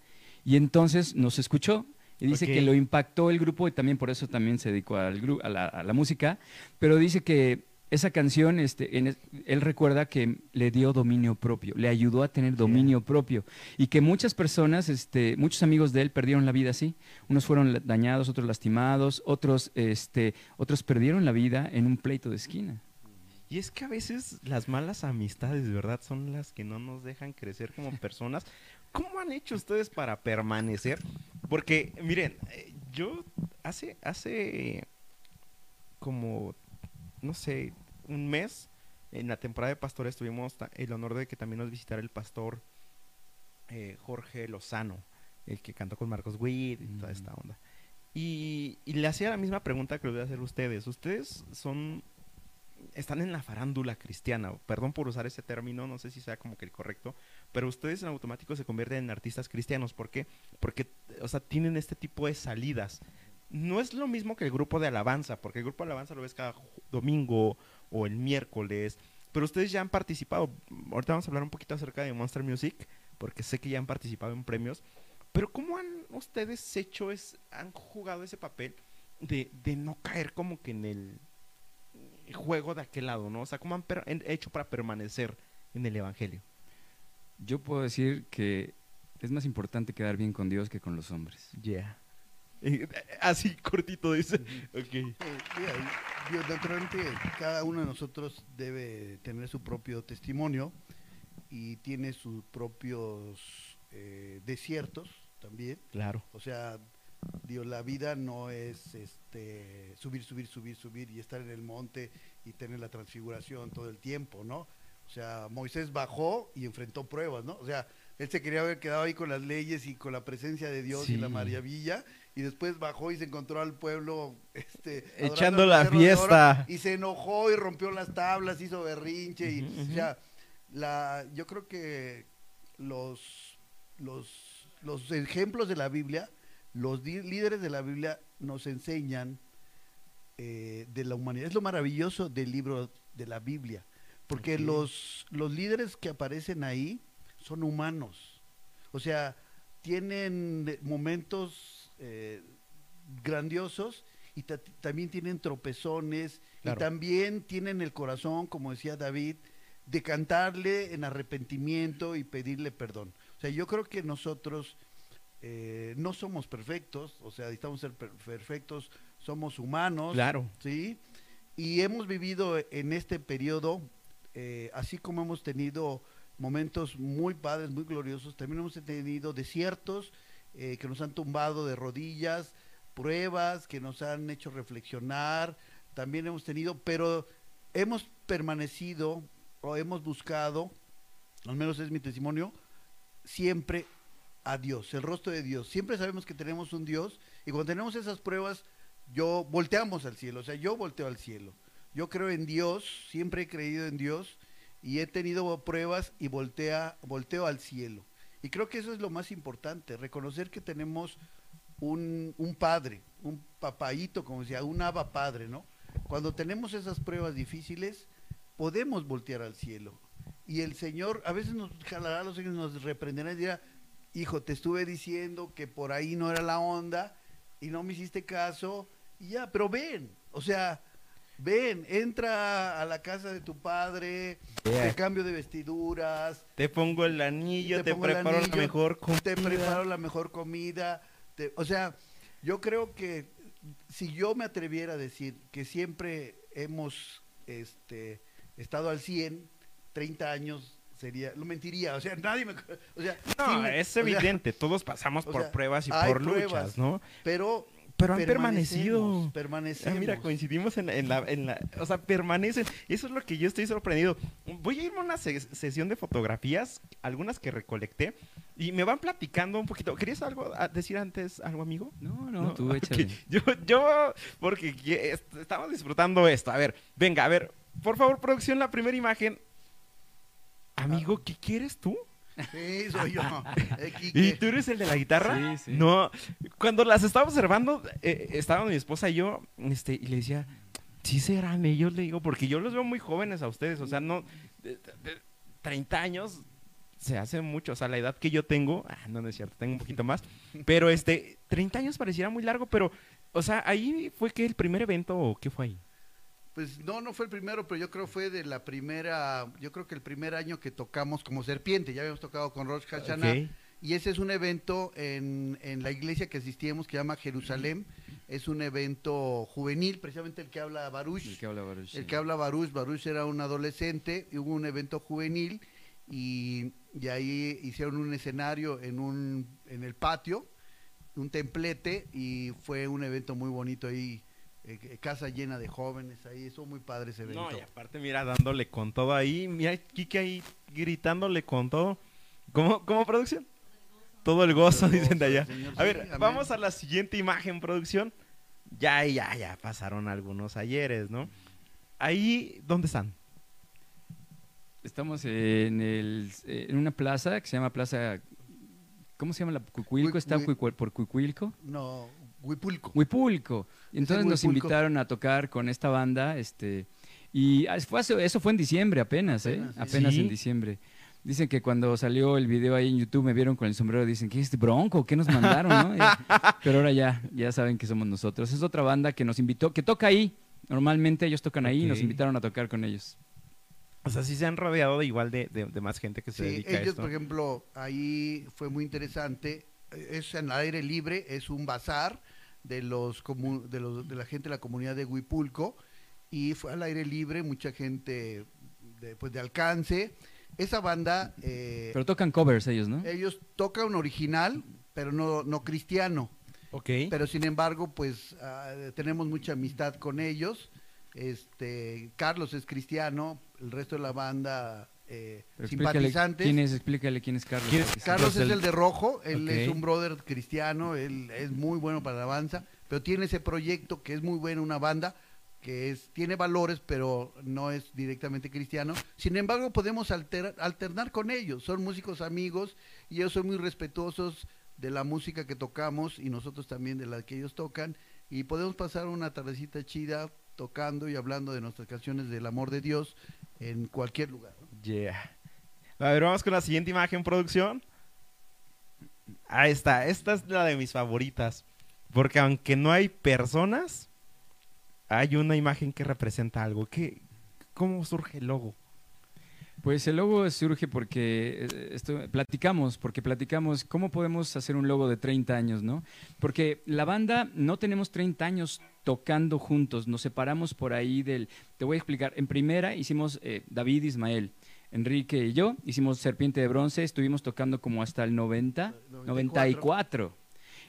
y entonces nos escuchó y dice que lo impactó el grupo y también por eso también se dedicó al a, la, a la música, pero dice que esa canción, este, en él recuerda que le dio dominio propio, le ayudó a tener dominio propio y que muchas personas, este, muchos amigos de él perdieron la vida así, unos fueron dañados, otros lastimados, otros, este, otros perdieron la vida en un pleito de esquina. Y es que a veces las malas amistades, ¿verdad? Son las que no nos dejan crecer como personas. ¿Cómo han hecho ustedes para permanecer? Porque, miren, eh, yo hace, hace como, no sé, un mes, en la temporada de pastores tuvimos el honor de que también nos visitara el pastor eh, Jorge Lozano, el que cantó con Marcos Witt y toda esta onda. Y, y le hacía la misma pregunta que le voy a hacer a ustedes. ¿Ustedes son están en la farándula cristiana. Perdón por usar ese término, no sé si sea como que el correcto, pero ustedes en automático se convierten en artistas cristianos. ¿Por qué? Porque, o sea, tienen este tipo de salidas. No es lo mismo que el grupo de alabanza, porque el grupo de alabanza lo ves cada domingo o el miércoles, pero ustedes ya han participado. Ahorita vamos a hablar un poquito acerca de Monster Music, porque sé que ya han participado en premios. Pero ¿cómo han ustedes hecho, es, han jugado ese papel de, de no caer como que en el juego de aquel lado, ¿no? O sea, ¿cómo han hecho para permanecer en el Evangelio? Yo puedo decir que es más importante quedar bien con Dios que con los hombres. Ya. Así cortito dice. Ok. Eh, naturalmente, cada uno de nosotros debe tener su propio testimonio y tiene sus propios eh, desiertos también. Claro. O sea, digo, la vida no es este subir, subir, subir, subir y estar en el monte y tener la transfiguración todo el tiempo, ¿no? O sea, Moisés bajó y enfrentó pruebas, ¿no? O sea, Él se quería haber quedado ahí con las leyes y con la presencia de Dios y la maravilla. Y después bajó y se encontró al pueblo este, Echando la fiesta. y se enojó y rompió las tablas, hizo berrinche. y, o sea, la, yo creo que los, los, los ejemplos de la Biblia, los líderes de la Biblia nos enseñan eh, de la humanidad. Es lo maravilloso del libro de la Biblia. Porque los, los líderes que aparecen ahí son humanos. O sea, tienen momentos eh, grandiosos y ta- también tienen tropezones Claro. y también tienen el corazón, como decía David, de cantarle en arrepentimiento y pedirle perdón. O sea, yo creo que nosotros eh, no somos perfectos, o sea, necesitamos ser per- perfectos, somos humanos. Claro. ¿sí? Y hemos vivido en este periodo, eh, así como hemos tenido momentos muy padres, muy gloriosos, también hemos tenido desiertos eh, que nos han tumbado de rodillas, pruebas que nos han hecho reflexionar, también hemos tenido, pero hemos permanecido o hemos buscado, al menos es mi testimonio, siempre a Dios, el rostro de Dios. Siempre sabemos que tenemos un Dios y cuando tenemos esas pruebas, yo volteamos al cielo, o sea, yo volteo al cielo. Yo creo en Dios, siempre he creído en Dios y he tenido pruebas y voltea, volteo al cielo. Y creo que eso es lo más importante, reconocer que tenemos un, un padre, un papayito, como decía, un aba padre, ¿no? Cuando tenemos esas pruebas difíciles, podemos voltear al cielo. Y el Señor a veces nos jalará los ojos, nos reprenderá y dirá, hijo, te estuve diciendo que por ahí no era la onda y no me hiciste caso, y ya, pero ven, o sea, ven, entra a la casa de tu padre, Yeah. te cambio de vestiduras, Te pongo el anillo, te, preparo la mejor comida. te preparo la mejor comida. te- o sea, yo creo que si yo me atreviera a decir que siempre hemos este, estado al 100, 30 años sería, lo mentiría, o sea, nadie me... O sea, No, sí me- es o sea, evidente, todos pasamos por sea, pruebas y por pruebas, luchas, ¿no? pero... Pero han permanecido. Permanecemos. Ah, mira, coincidimos en la, en, la, en la- O sea, permanecen. Eso es lo que yo estoy sorprendido. Voy a irme a una se- sesión de fotografías, algunas que recolecté, y me van platicando un poquito. ¿Querías algo a- decir antes, algo, amigo? No, no, tú Ok. échale. Yo, yo, porque estamos disfrutando esto. A ver, venga, a ver, por favor, producción, la primera imagen. Amigo, ¿qué quieres tú? Sí, soy yo. Eh, ¿Y tú eres el de la guitarra? Sí, sí. No, cuando las estaba observando, eh, estaba mi esposa y yo, este, y le decía, sí serán ellos, le digo, porque yo los veo muy jóvenes a ustedes, o sea, no, de 30 años se hace mucho, o sea, la edad que yo tengo, ah, no, no es cierto, tengo un poquito más, pero este, 30 años pareciera muy largo, pero, o sea, ahí fue que el primer evento, o qué fue ahí? Pues no, no fue el primero, pero yo creo fue de la primera, yo creo que el primer año que tocamos como serpiente, ya habíamos tocado con Rosh Hashanah, y ese es un evento en, en la iglesia que asistíamos que se llama Jerusalén, es un evento juvenil, precisamente el que habla Baruch, El que habla Baruch, el sí. que habla Baruch, Baruch era un adolescente, y hubo un evento juvenil, y, y ahí hicieron un escenario en, un, en el patio, un templete, y fue un evento muy bonito ahí, eh, casa llena de jóvenes ahí, estuvo muy padre ese evento. No, y aparte, mira, dándole con todo ahí. Mira, Kike ahí gritándole con todo. ¿Cómo, cómo producción? Todo el gozo, Todo el dicen de allá. Señor, A ver, sí, vamos a la siguiente imagen, producción. Ya, ya, ya pasaron algunos ayeres, ¿no? Ahí, ¿dónde están? Estamos en, el, eh, en una plaza que se llama Plaza. ¿Cómo se llama la Cuicuilco? Hui- ¿Está por Cuicuilco? No, Huipulco. Huipulco. Y Entonces nos Huipulco. invitaron a tocar con esta banda. este Y ah, fue hace- eso fue en diciembre apenas, ¿eh? Apenas, sí. Apenas Sí. en diciembre. Dicen que cuando salió el video ahí en YouTube me vieron con el sombrero. Dicen, ¿qué es este bronco? ¿Qué nos mandaron? no? Y- Pero ahora ya, ya saben que somos nosotros. Es otra banda que nos invitó, que toca ahí. Normalmente ellos tocan ahí y nos invitaron a tocar con ellos. O sea, sí se han rodeado de igual de, de- de más gente que se Sí, dedica a ellos, por ejemplo, ahí fue muy interesante. Es en aire libre, es un bazar de los, de los de la gente de la comunidad de Huipulco y fue al aire libre, mucha gente de, pues, de alcance. Esa banda, eh, Pero tocan covers ellos, ¿no? ellos tocan un original, pero no, no cristiano. Ok. Pero sin embargo, pues ah, tenemos mucha amistad con ellos. Este, Carlos es cristiano, el resto de la banda eh, simpatizantes. quién es, explícale quién es Carlos. ¿Quién es porque sí. Carlos es el de rojo, él es un brother cristiano, él es muy bueno para la alabanza, pero tiene ese proyecto que es muy bueno, una banda que es tiene valores, pero no es directamente cristiano. Sin embargo, podemos alter- alternar con ellos. Son músicos amigos y ellos son muy respetuosos de la música que tocamos y nosotros también de la que ellos tocan. Y podemos pasar una tardecita chida tocando y hablando de nuestras canciones del amor de Dios en cualquier lugar. ¿no? Yeah. A ver, vamos con la siguiente imagen, producción. Ahí está. Esta es la de mis favoritas. Porque aunque no hay personas, hay una imagen que representa algo. ¿Qué, ¿Cómo surge el logo? Pues el logo surge porque eh, platicamos, porque platicamos cómo podemos hacer un logo de 30 años, ¿no? Porque la banda no tenemos 30 años tocando juntos, nos separamos por ahí del... Te voy a explicar. En primera hicimos eh, David Ismael, Enrique y yo, hicimos Serpiente de Bronce, estuvimos tocando como hasta el 90, 94.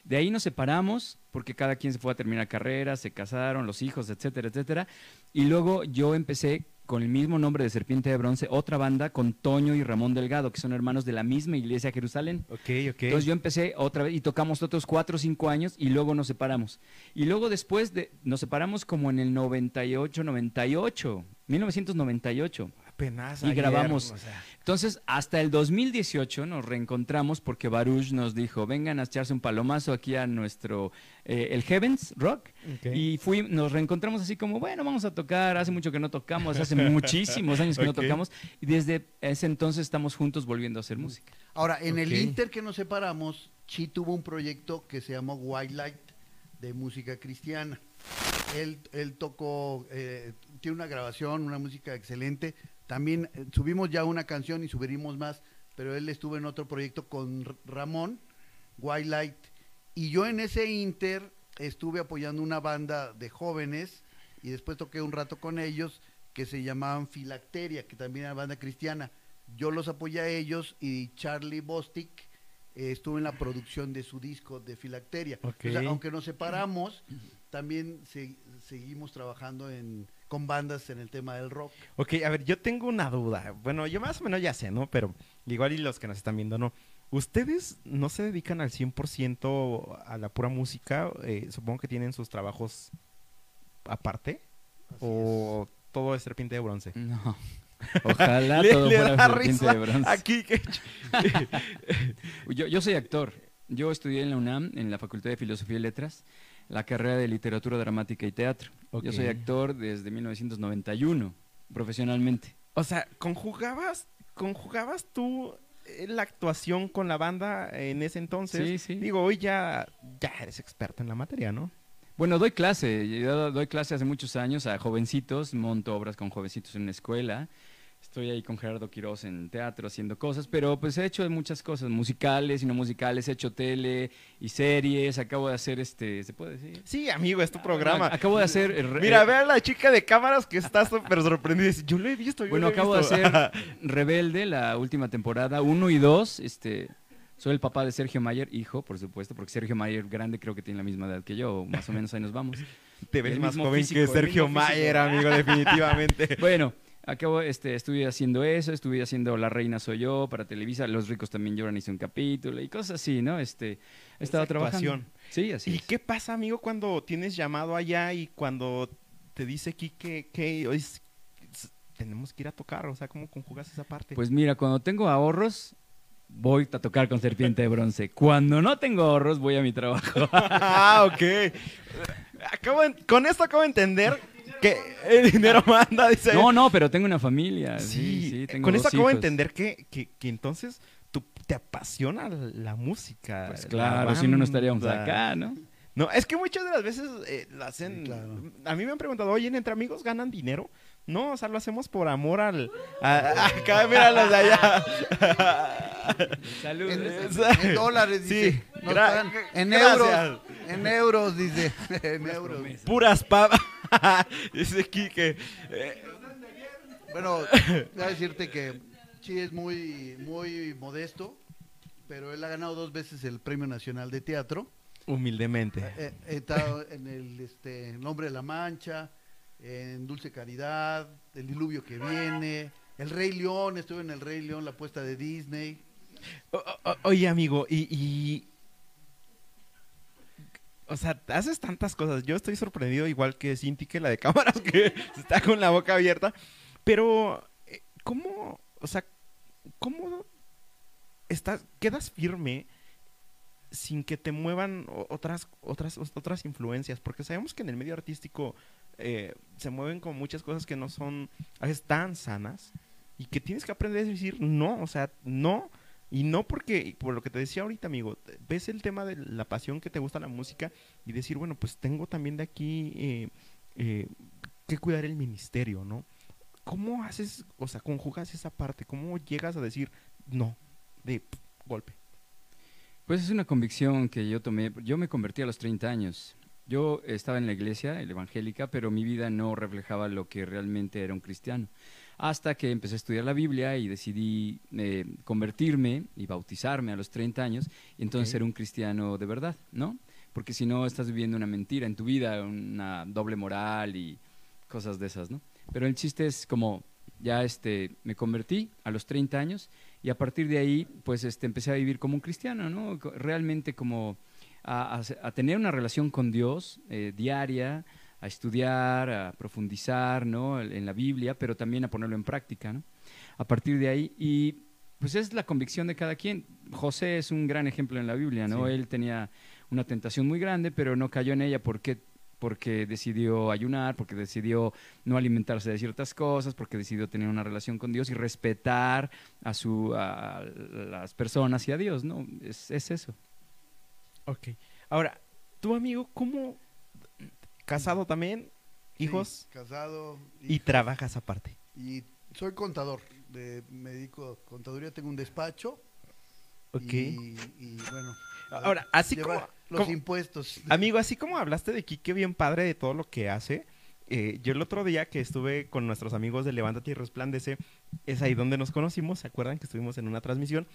De ahí nos separamos porque cada quien se fue a terminar carrera, se casaron, los hijos, etcétera, etcétera. Y luego yo empecé con el mismo nombre de Serpiente de Bronce, otra banda con Toño y Ramón Delgado, que son hermanos de la misma iglesia Jerusalén. Ok, ok. Entonces yo empecé otra vez y tocamos otros cuatro o cinco años y luego nos separamos. Y luego después de, nos separamos como en el 98, 98, 1998. Apenas y ayer, grabamos. o sea, Entonces, hasta el 2018 nos reencontramos porque Baruch nos dijo, vengan a echarse un palomazo aquí a nuestro, eh, el Heavens Rock. Y fui, nos reencontramos así como, bueno, vamos a tocar, hace mucho que no tocamos, hace muchísimos años que no tocamos. Y desde ese entonces estamos juntos volviendo a hacer música. Ahora, en el. Inter que nos separamos, Chi tuvo un proyecto que se llamó White Light de música cristiana. Él, él tocó, eh, tiene una grabación, una música excelente. También eh, subimos ya una canción y subiremos más, pero él estuvo en otro proyecto con Ramón, White Light. Y yo en ese Inter estuve apoyando una banda de jóvenes y después toqué un rato con ellos que se llamaban Filacteria, que también era banda cristiana. Yo los apoyé a ellos y Charlie Bostic eh, estuvo en la producción de su disco de Filacteria. O sea, aunque nos separamos, también se- seguimos trabajando en, con bandas en el tema del rock. Ok, a ver, yo tengo una duda. Bueno, yo más o menos ya sé, ¿no? Pero igual y los que nos están viendo, ¿no? ¿Ustedes no se dedican al 100% a la pura música? Eh, supongo que tienen sus trabajos aparte. Así ¿O todo es serpiente de bronce? No. Ojalá Le- todo le fuera Serpiente risa de Bronce. Aquí, que... Yo, yo soy actor. Yo estudié en la UNAM, en la Facultad de Filosofía y Letras, la carrera de Literatura Dramática y Teatro. Yo soy actor desde 1991, profesionalmente. O sea, ¿conjugabas, conjugabas tú eh, la actuación con la banda en ese entonces? Sí, sí. Digo, hoy ya, ya eres experto en la materia, ¿no? Bueno, doy clase. Yo doy clase hace muchos años a jovencitos, monto obras con jovencitos en una escuela. Estoy ahí con Gerardo Quiroz en teatro haciendo cosas, pero pues he hecho muchas cosas, musicales y no musicales, he hecho tele y series, acabo de hacer este, ¿se puede decir? Sí, amigo, es tu programa. Acabo de hacer... eh, Mira, eh, ve a la chica de cámaras que está súper sorprendida. Yo lo he visto, yo Bueno, lo he acabo de visto". hacer Rebelde, la última temporada, uno y dos. Este, soy el papá de Sergio Mayer, hijo, por supuesto, porque Sergio Mayer grande creo que tiene la misma edad que yo, más o menos ahí nos vamos. Te ves más joven físico, que Sergio. Mayer, amigo, definitivamente. Bueno, acabo, este, estuve haciendo eso, estuve haciendo La Reina Soy Yo para Televisa, Los Ricos También Lloran, hice un capítulo y cosas así, ¿no? Este, he estado Esa trabajando. actuación. Sí, así ¿Y es. qué pasa, amigo, cuando tienes llamado allá y cuando te dice aquí que, que hoy s- s- tenemos que ir a tocar? O sea, ¿cómo conjugas esa parte? Pues mira, cuando tengo ahorros, voy a tocar con Serpiente de Bronce. Cuando no tengo ahorros, voy a mi trabajo. ah, ok. Acabo de- con esto acabo de entender que el dinero manda, dice. No, no, pero tengo una familia. Sí, Sí, sí, tengo con dos esto acabo de entender que, que, que entonces tú te apasiona la música. Pues la claro, si no, no estaríamos acá, ¿no? No, es que muchas de las veces eh, lo hacen. Sí, claro. A mí me han preguntado, oye, ¿entre amigos ganan dinero? No, o sea, lo hacemos por amor al. acá, mira los de allá. Salud. En, en dólares, Sí, dice. No gra- están- en euros. En euros, dice. En euros. Puras papas. Dice Kike. Eh, Bueno, voy a decirte que sí es muy, muy modesto, pero él ha ganado dos veces el Premio Nacional de Teatro. humildemente. Eh, eh, está en el este, Nombre de la Mancha, en Dulce Caridad, El Diluvio que viene, El Rey León, estuve en El Rey León, la apuesta de Disney. O- o- oye, amigo, y, y- O sea, haces tantas cosas. Yo estoy sorprendido, igual que Cinti, que la de cámaras, que está con la boca abierta. Pero, eh, ¿cómo? O sea, ¿cómo estás, quedas firme sin que te muevan otras, otras, otras influencias? Porque sabemos que en el medio artístico eh, se mueven con muchas cosas que no son a veces tan sanas y que tienes que aprender a decir no, o sea, no. Y no porque, por lo que te decía ahorita, amigo, ves el tema de la pasión que te gusta la música y decir, bueno, pues tengo también de aquí eh, eh, que cuidar el ministerio, ¿no? ¿Cómo haces, o sea, conjugas esa parte? ¿Cómo llegas a decir no de golpe? Pues es una convicción que yo tomé. Yo me convertí a los 30 años. Yo estaba en la iglesia, la evangélica, pero mi vida no reflejaba lo que realmente era un cristiano. Hasta que empecé a estudiar la Biblia y decidí eh, convertirme y bautizarme a los 30 años, y entonces Ok. ser un cristiano de verdad, ¿no? Porque si no, estás viviendo una mentira en tu vida, una doble moral y cosas de esas, ¿no? Pero el chiste es como, ya este, me convertí a los 30 años y a partir de ahí, pues este, empecé a vivir como un cristiano, ¿no? Realmente como a, a se- a tener una relación con Dios eh, diaria, a estudiar, a profundizar, ¿no? En la Biblia, pero también a ponerlo en práctica, ¿no? A partir de ahí, y pues es la convicción de cada quien. José es un gran ejemplo en la Biblia, ¿no? Sí. Él tenía una tentación muy grande, pero no cayó en ella porque porque decidió ayunar, porque decidió no alimentarse de ciertas cosas, porque decidió tener una relación con Dios y respetar a, su, a las personas y a Dios, ¿no? Es, es eso. Ok. Ahora, tu amigo, ¿cómo? Casado también, hijos, Sí, casado. y trabajas aparte. y soy contador. De, me dedico a contaduría, tengo un despacho. Ok. Y, y, bueno. Ahora, así como- Los como- impuestos. Amigo, así como hablaste de Kike bien padre de todo lo que hace, eh, yo el otro día que estuve con nuestros amigos de Levántate y Resplandece, es ahí donde nos conocimos, ¿se acuerdan que estuvimos en una transmisión?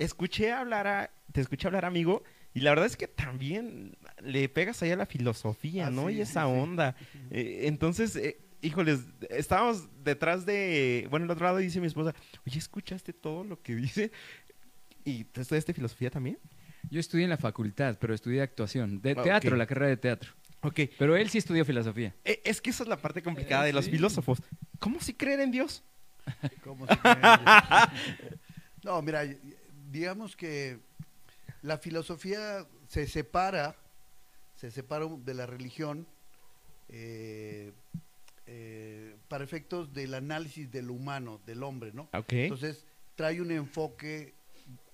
Escuché hablar a, te escuché hablar, amigo, y la verdad es que también le pegas ahí a la filosofía, Ah, ¿no? sí, y esa sí. onda. Eh, entonces, eh, híjoles, estábamos detrás de, bueno, el otro lado dice mi esposa, oye, ¿escuchaste todo lo que dice? ¿Y tú estudiaste filosofía también? Yo estudié en la facultad, pero estudié actuación, de Ah, teatro, la carrera de teatro. Ok. Pero él sí estudió filosofía. Eh, Es que esa es la parte complicada Eh, de los filósofos. ¿Cómo si creer en Dios? ¿Cómo se cree? no, mira, digamos que la filosofía se separa, se separa de la religión eh, eh, para efectos del análisis del humano, del hombre, ¿no? Ok. Entonces trae un enfoque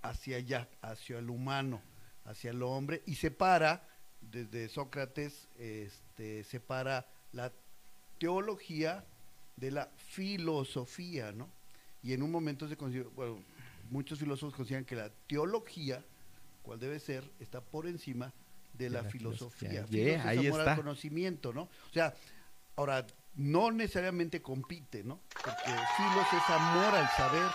hacia allá, hacia el humano, hacia el hombre, y separa, desde Sócrates, este, separa la teología de la filosofía, ¿no? Y en un momento se considera, bueno, muchos filósofos consideran que la teología, cual debe ser, está por encima de, la, la filosofía. filosofía. Filos Yeah, ahí amor al conocimiento, ¿no? O sea, ahora, no necesariamente compite, ¿no? Porque filos es amor al saber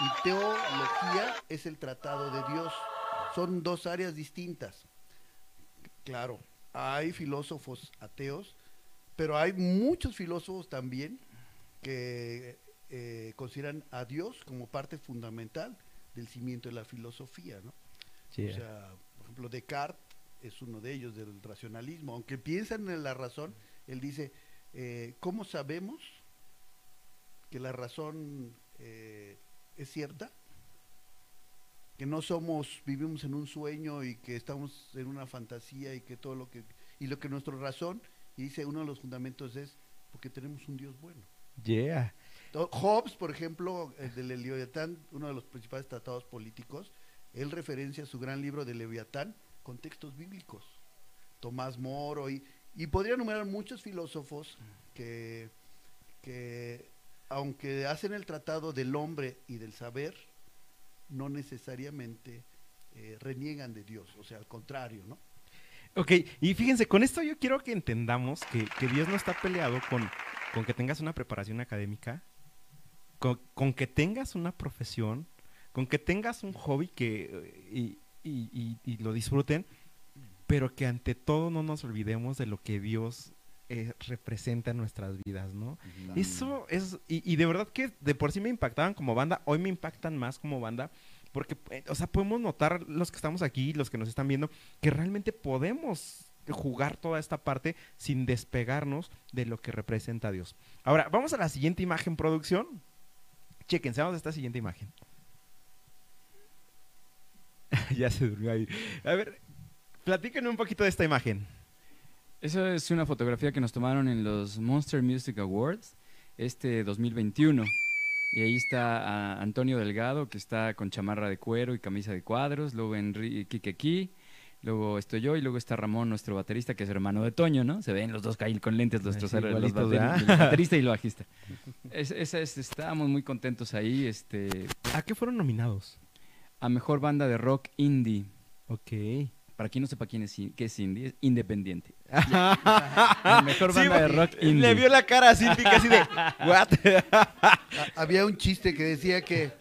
y teología es el tratado de Dios. Son dos áreas distintas. Claro, hay filósofos ateos, pero hay muchos filósofos también que eh, consideran a Dios como parte fundamental del cimiento de la filosofía, ¿no? O sea, por ejemplo, Descartes es uno de ellos del racionalismo. Aunque piensan en la razón, él dice, eh, ¿cómo sabemos que la razón eh, es cierta? Que no somos, vivimos en un sueño y que estamos en una fantasía y que todo lo que, y lo que nuestra razón, y dice uno de los fundamentos es porque tenemos un Dios bueno. Yeah. Hobbes, por ejemplo, el de Leviatán, uno de los principales tratados políticos, él referencia su gran libro de Leviatán con textos bíblicos. Tomás Moro y, y podría enumerar muchos filósofos que, que, aunque hacen el tratado del hombre y del saber, no necesariamente eh, reniegan de Dios, o sea, al contrario, ¿no? Ok, y fíjense, con esto yo quiero que entendamos que, que Dios no está peleado con, con que tengas una preparación académica, con, con que tengas una profesión, con que tengas un hobby que, eh, y, y- y- y lo disfruten, pero que ante todo no nos olvidemos de lo que Dios eh, representa en nuestras vidas, ¿no? Eso es, y, de verdad que de por sí me impactaban como banda, hoy me impactan más como banda, porque, eh, o sea, podemos notar los que estamos aquí, los que nos están viendo, que realmente podemos jugar toda esta parte sin despegarnos de lo que representa Dios. Ahora, vamos a la siguiente imagen, producción. Chequense, vamos a esta siguiente imagen. ya se durmió ahí. A ver, platíquenme un poquito de esta imagen. Eso es una fotografía que nos tomaron en los Monster Music Awards este 2021. Y ahí está a Antonio Delgado, que está con chamarra de cuero y camisa de cuadros. Luego Enrique aquí. Luego estoy yo y luego está Ramón, nuestro baterista, que es hermano de Toño, ¿no? Se ven los dos ahí con lentes, los el baterista y el bajista. Es, esa es- estábamos muy contentos ahí. Este, ¿A qué fueron nominados? A mejor banda de rock indie. Ok. Para quien no sepa quién es, qué es indie, es independiente. La mejor banda de rock indie. Le vio la cara a Cindy casi de, ¿what? Ha- Había un chiste que decía que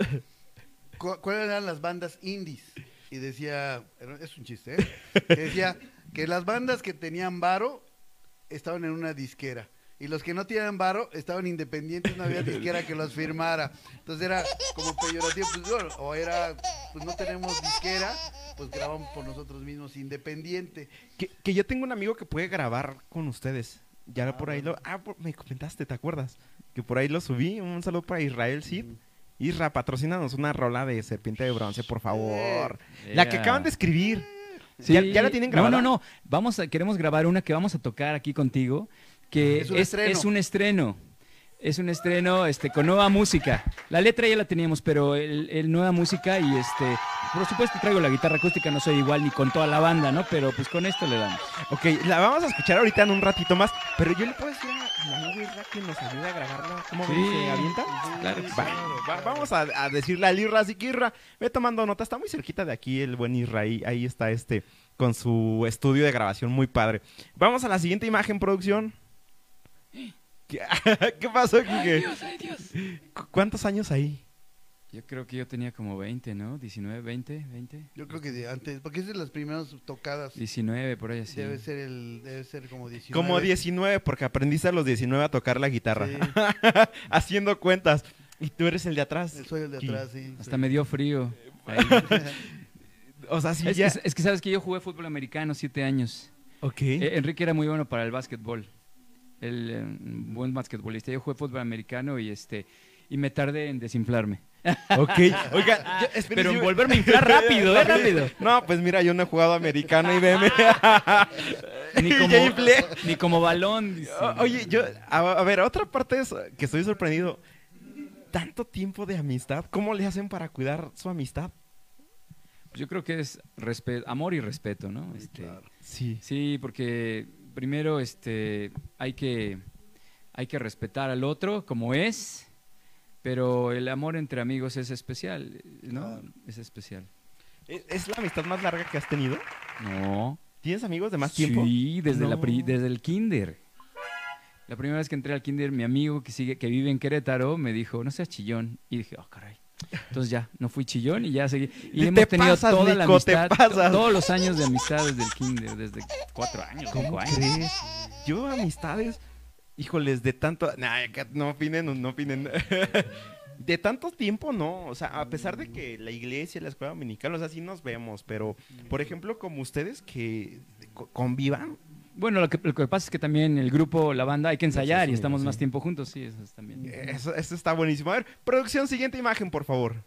cu- cuáles eran las bandas indies y decía es un chiste ¿eh? que decía que las bandas que tenían varo estaban en una disquera y los que no tenían varo estaban independientes no había disquera que los firmara entonces era como peyorativo pues, bueno, o era pues no tenemos disquera pues grabamos por nosotros mismos independiente que, que yo tengo un amigo que puede grabar con ustedes. Ya por ahí lo... Ah, por- me comentaste, ¿te acuerdas? Que por ahí lo subí. Un saludo para Israel Cid. Isra, patrocínanos una rola de Serpiente de Bronce, por favor. La que Yeah. acaban de escribir. Sí. ¿Ya, ya la tienen grabada? No, no, no. Vamos a, queremos grabar una que vamos a tocar aquí contigo, que Es es, un es estreno. un estreno. Es un estreno este, con nueva música. La letra ya la teníamos, pero el, el nueva música y este... Por supuesto traigo la guitarra acústica, no soy igual ni con toda la banda, ¿no? Pero pues con esto le damos. Ok, la vamos a escuchar ahorita en un ratito más. Pero yo le puedo decir a amigo Isra que nos ayude a grabarla. ¿Cómo Sí. ¿Se avienta? Claro Va, va- vamos a, a decirle al Isra, así que Isra, ve tomando nota. Está muy cerquita de aquí el buen Isra. Ahí, ahí está este con su estudio de grabación muy padre. Vamos a la siguiente imagen, producción. ¿Qué, ¿Qué pasó, Kike? ¿Cu- ¿Cuántos años ahí? Yo creo que yo tenía como 20, ¿no? 19, 20, 20. yo creo que de antes porque es de las primeras tocadas 19, por ahí así. debe ser el debe ser como 19 Como 19, porque aprendiste a los 19 a tocar la guitarra. Sí. Haciendo cuentas. Y tú eres el de atrás. soy el de Sí. atrás sí Hasta me dio frío. O sea, sí, es, ya. es- es que sabes que yo jugué fútbol americano siete años. Ok. Eh, Enrique era muy bueno para el básquetbol. El eh, buen basquetbolista. Yo jugué fútbol americano y este y me tardé en desinflarme. Ok. Oiga, yo- espere, Pero en me- volverme a inflar rápido, eh, rápido. No, pues mira, yo no he jugado americano y veme. Ni como, ni como balón. dice. O- Oye, yo, a, a ver, otra parte es que estoy sorprendido. Tanto tiempo de amistad, ¿cómo le hacen para cuidar su amistad? Yo creo que es amor y respeto, ¿no? Este, Sí. Sí, porque primero este, hay, que, hay que respetar al otro como es, pero el amor entre amigos es especial, ¿no? Es especial. ¿Es es la amistad más larga que has tenido? No. ¿Tienes amigos de más tiempo? Sí, desde, la pri- desde el kinder. La primera vez que entré al kinder, mi amigo que sigue que vive en Querétaro me dijo, no seas chillón. Y dije, oh, caray. Entonces ya, no fui chillón y ya seguí. Y Te hemos tenido pasas, toda la Nico, te amistad, todos los años de amistad desde el kinder, desde cuatro años, ¿Cómo cinco años. crees? Yo amistades, híjoles, de tanto... Nah, no opinen, no opinen. De tanto tiempo, no. O sea, a pesar de que la iglesia, la escuela dominical, o sea, sí nos vemos, pero, por ejemplo, como ustedes que co- convivan, Bueno, lo que, lo que pasa es que también el grupo, la banda, hay que ensayar sí, y estamos sí. más tiempo juntos, sí, eso es también. eso, eso está buenísimo. A ver, producción, siguiente imagen, por favor.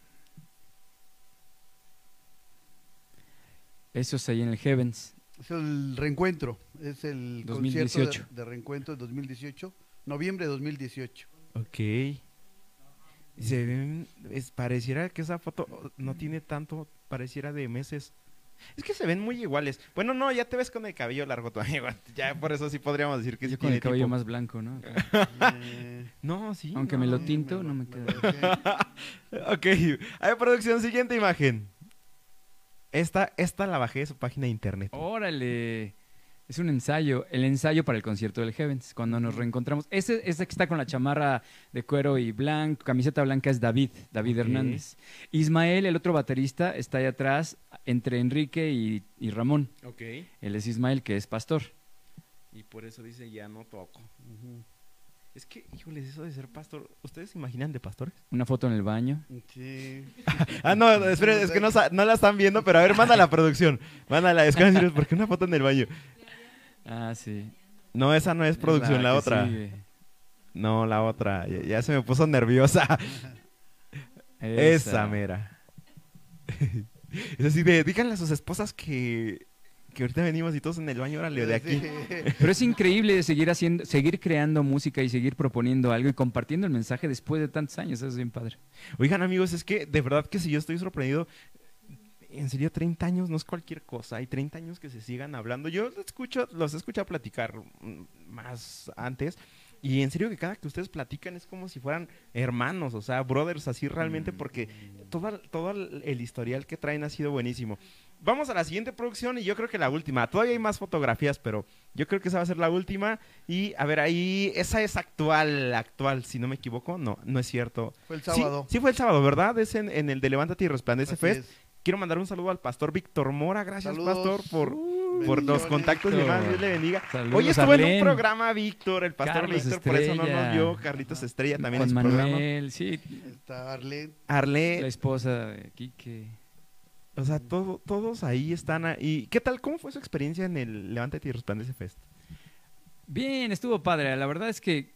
Eso es ahí en el Heavens. Es el reencuentro, es el 2018. concierto de, de reencuentro de 2018, noviembre de 2018. Ok. Se ven, es, pareciera que esa foto no tiene tanto, pareciera de meses. Es que se ven muy iguales. Bueno, no, ya te ves con el cabello largo tu amigo. Ya por eso sí podríamos decir que sí Yo con tiene el cabello tipo. más blanco, ¿no? Eh, No, sí. Aunque no. me lo tinto, no me queda. Ok. A ver, producción, siguiente imagen. Esta, esta la bajé de su página de internet. Órale. Es un ensayo, el ensayo para el concierto del Heavens, cuando nos reencontramos. Ese, ese que está con la chamarra de cuero y blanco, camiseta blanca es David, David. Hernández. Ismael, el otro baterista, está ahí atrás, entre Enrique y, y Ramón. Ok. Él es Ismael, que es pastor. Y por eso dice, ya no toco. Es que, híjoles, eso de ser pastor, ¿ustedes se imaginan de pastores? Una foto en el baño. Sí. Ah, no, espera, es que no, la están viendo, pero a ver, manda la producción. Mándala, es que van a decir, ¿por qué una foto en el baño? Ah, sí. No, esa no es producción, la, otra. sigue. No, la otra. Ya, ya se me puso nerviosa. Esa, mera. es así de, díganle a sus esposas que, que ahorita venimos y todos en el baño, órale, de aquí. Pero es increíble seguir haciendo, seguir creando música y seguir proponiendo algo y compartiendo el mensaje después de tantos años. Eso es bien padre. Oigan, amigos, es que de verdad que si yo estoy sorprendido, en serio, 30 años no es cualquier cosa. Hay 30 años que se sigan hablando. Yo los escucho, los escucho platicar mm, más antes. Y en serio que cada que ustedes platican es como si fueran hermanos, o sea, brothers, así realmente, porque todo, todo el historial que traen ha sido buenísimo. Vamos a la siguiente producción y yo creo que la última. Todavía hay más fotografías, pero yo creo que esa va a ser la última. Y a ver, ahí, esa es actual, actual, si no me equivoco. No, no es cierto. Fue el sábado. Sí, fue el sábado, ¿verdad? Es en, en el de Levántate y Resplandece Fest. es. Quiero mandar un saludo al pastor Víctor Mora. Gracias, Saludos. pastor, por, por los contactos y demás. Dios le bendiga. Saludos Hoy estuvo en un programa Víctor, el pastor Carlos Víctor, por eso no nos Estrella. vio. Carlitos Estrella también en Juan su programa. Sí. Está Arlene. La esposa de Quique. o sea, todo- todos ahí están. ahí. ¿Qué tal? ¿Cómo fue su experiencia en el Levántate y Resplandece Fest? Bien, estuvo padre. La verdad es que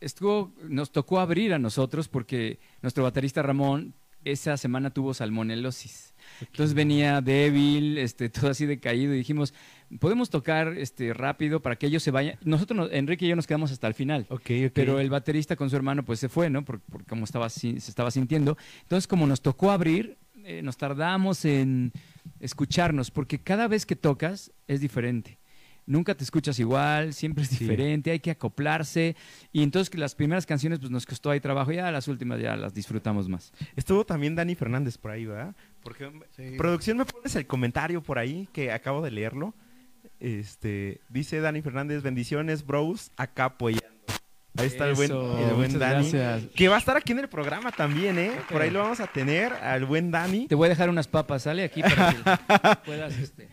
estuvo, nos tocó abrir a nosotros porque nuestro baterista Ramón esa semana tuvo salmonelosis. Entonces venía débil, este, todo así decaído y dijimos, podemos tocar este, rápido para que ellos se vayan. Nosotros, no- Enrique y yo nos quedamos hasta el final. Ok, ok. Pero el baterista con su hermano pues se fue, ¿no? Por, por cómo estaba, si- se estaba sintiendo. Entonces, como nos tocó abrir, eh, nos tardamos en escucharnos, porque cada vez que tocas es diferente. Nunca te escuchas igual, siempre es Sí. diferente, hay que acoplarse. Y entonces que las primeras canciones pues nos costó ahí trabajo, ya las últimas ya las disfrutamos más. Estuvo también Dani Fernández por ahí, ¿verdad? Porque Sí. producción me pones el comentario por ahí que acabo de leerlo. Este, dice Dani Fernández, bendiciones, bros, acá apoyando. Ahí está el buen, el buen Dani. gracias. Que va a estar aquí en el programa también, ¿eh? Por ahí lo vamos a tener al buen Dani. Te voy a dejar unas papas, sale aquí para que puedas este,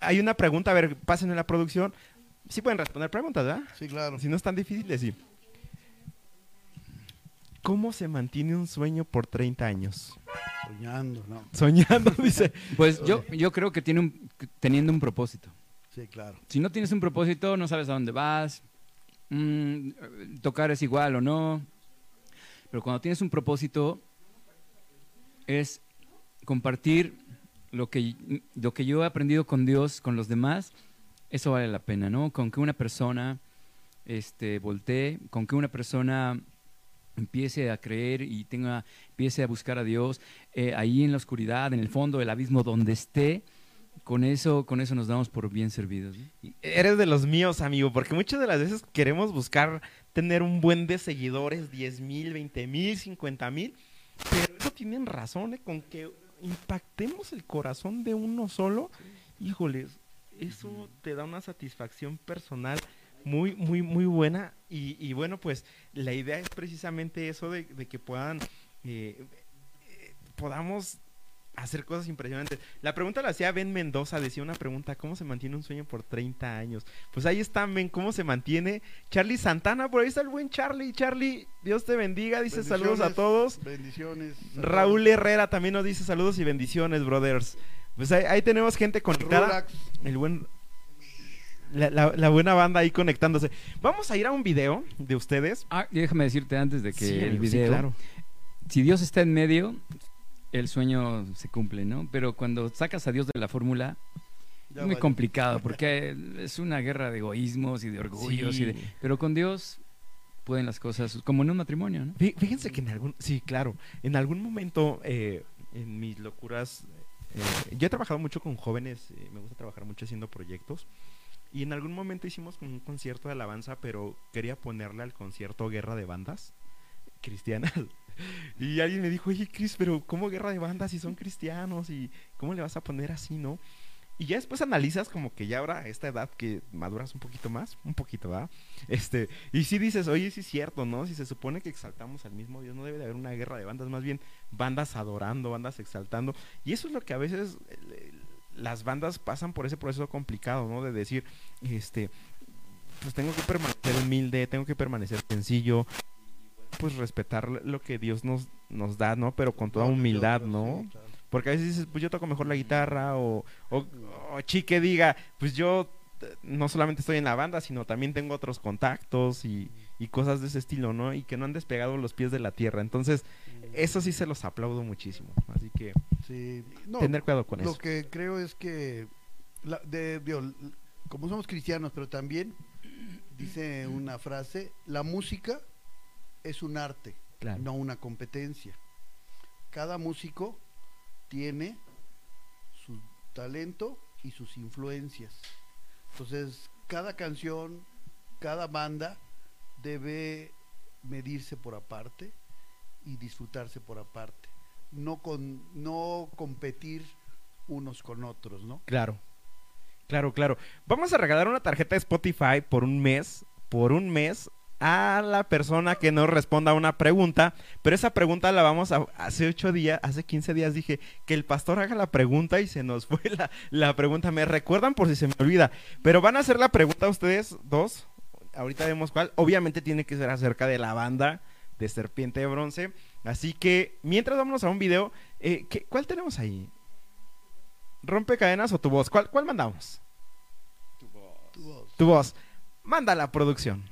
Hay una pregunta, a ver, pasen en la producción. Sí pueden responder preguntas, ¿verdad? Sí, claro. Si no es tan difíciles, sí. ¿Cómo se mantiene un sueño por 30 años? Soñando, ¿no? Soñando, dice. Pues yo, yo creo que tiene un, teniendo un propósito. Sí, claro. Si no tienes un propósito, no sabes a dónde vas, mm, tocar es igual o no. Pero cuando tienes un propósito, es compartir lo que, lo que yo he aprendido con Dios, con los demás, eso vale la pena, ¿no? Con que una persona este, voltee, con que una persona empiece a creer y tenga, empiece a buscar a Dios eh, ahí en la oscuridad, en el fondo del abismo, donde esté, con eso, con eso nos damos por bien servidos. Eres de los míos, amigo, porque muchas de las veces queremos buscar tener un buen de seguidores, 10 mil, 20 mil, 50 mil, pero eso tienen razón, ¿eh? con que impactemos el corazón de uno solo, híjoles, eso te da una satisfacción personal muy, muy, muy buena. Y, y bueno, pues la idea es precisamente eso de, de que puedan, eh, eh, podamos hacer cosas impresionantes. La pregunta la hacía Ben Mendoza, decía una pregunta, ¿cómo se mantiene un sueño por 30 años? Pues ahí está, Ben, ¿cómo se mantiene? Charlie Santana, por ahí está el buen Charlie. Charlie, Dios te bendiga, dice saludos a todos. Bendiciones. Raúl Herrera también nos dice saludos y bendiciones, brothers. Pues ahí, ahí tenemos gente conectada. El buen. La, la- la buena banda ahí conectándose. Vamos a ir a un video de ustedes. Ah, déjame decirte antes de que Sí, el amigo, sí, video, claro. si Dios está en medio, el sueño se cumple, ¿no? Pero cuando sacas a Dios de la fórmula, Ya es muy complicado porque es una guerra de egoísmos y de orgullos. y de- pero con Dios pueden las cosas, como en un matrimonio, ¿no? Fí- Fíjense que en algún, sí, claro, en algún momento eh, en mis locuras, eh, yo he trabajado mucho con jóvenes, eh, me gusta trabajar mucho haciendo proyectos, y en algún momento hicimos un concierto de alabanza, pero quería ponerle al concierto Guerra de Bandas cristianas. Y alguien me dijo, oye, Cris, pero ¿cómo guerra de bandas si son cristianos? ¿Y cómo le vas a poner así, no? Y ya después analizas como que ya ahora a esta edad que maduras un poquito más, un poquito, ¿verdad? Este, y sí dices, oye, sí es cierto, ¿no? Si se supone que exaltamos al mismo Dios, no debe de haber una guerra de bandas, más bien bandas adorando, bandas exaltando. Y eso es lo que a veces eh, las bandas pasan por ese proceso complicado, ¿no? De decir, este, pues tengo que permanecer humilde, tengo que permanecer sencillo, pues respetar lo que Dios nos, nos da, ¿no? Pero con toda humildad, ¿no? Porque a veces dices, pues yo toco mejor la guitarra, o, o, o Chique diga, pues yo eh, no solamente estoy en la banda, sino también tengo otros contactos y, y cosas de ese estilo, ¿no? Y que no han despegado los pies de la tierra. Entonces, eso sí se los aplaudo muchísimo. Así que Sí. No, tener cuidado con lo eso. que creo es que, la- de, digo, l- como somos cristianos, pero también dice una frase, la música es un arte, Claro. no una competencia. Cada músico tiene su talento y sus influencias. Entonces, cada canción, cada banda debe medirse por aparte y disfrutarse por aparte. No con no competir unos con otros, ¿no? Claro. Claro, claro. Vamos a regalar una tarjeta de Spotify por un mes. Por un mes a la persona que nos responda a una pregunta. Pero esa pregunta la vamos a. Hace ocho días, hace 15 días dije que el pastor haga la pregunta y se nos fue la, la pregunta. Me recuerdan por si se me olvida. Pero van a hacer la pregunta ustedes dos. Ahorita vemos cuál. Obviamente tiene que ser acerca de la banda de Serpiente de Bronce. Así que mientras vámonos a un video, eh, ¿qué- ¿cuál tenemos ahí? ¿Rompecadenas o tu voz? ¿Cuál, cuál mandamos? Tu voz. Tu voz. Manda la producción.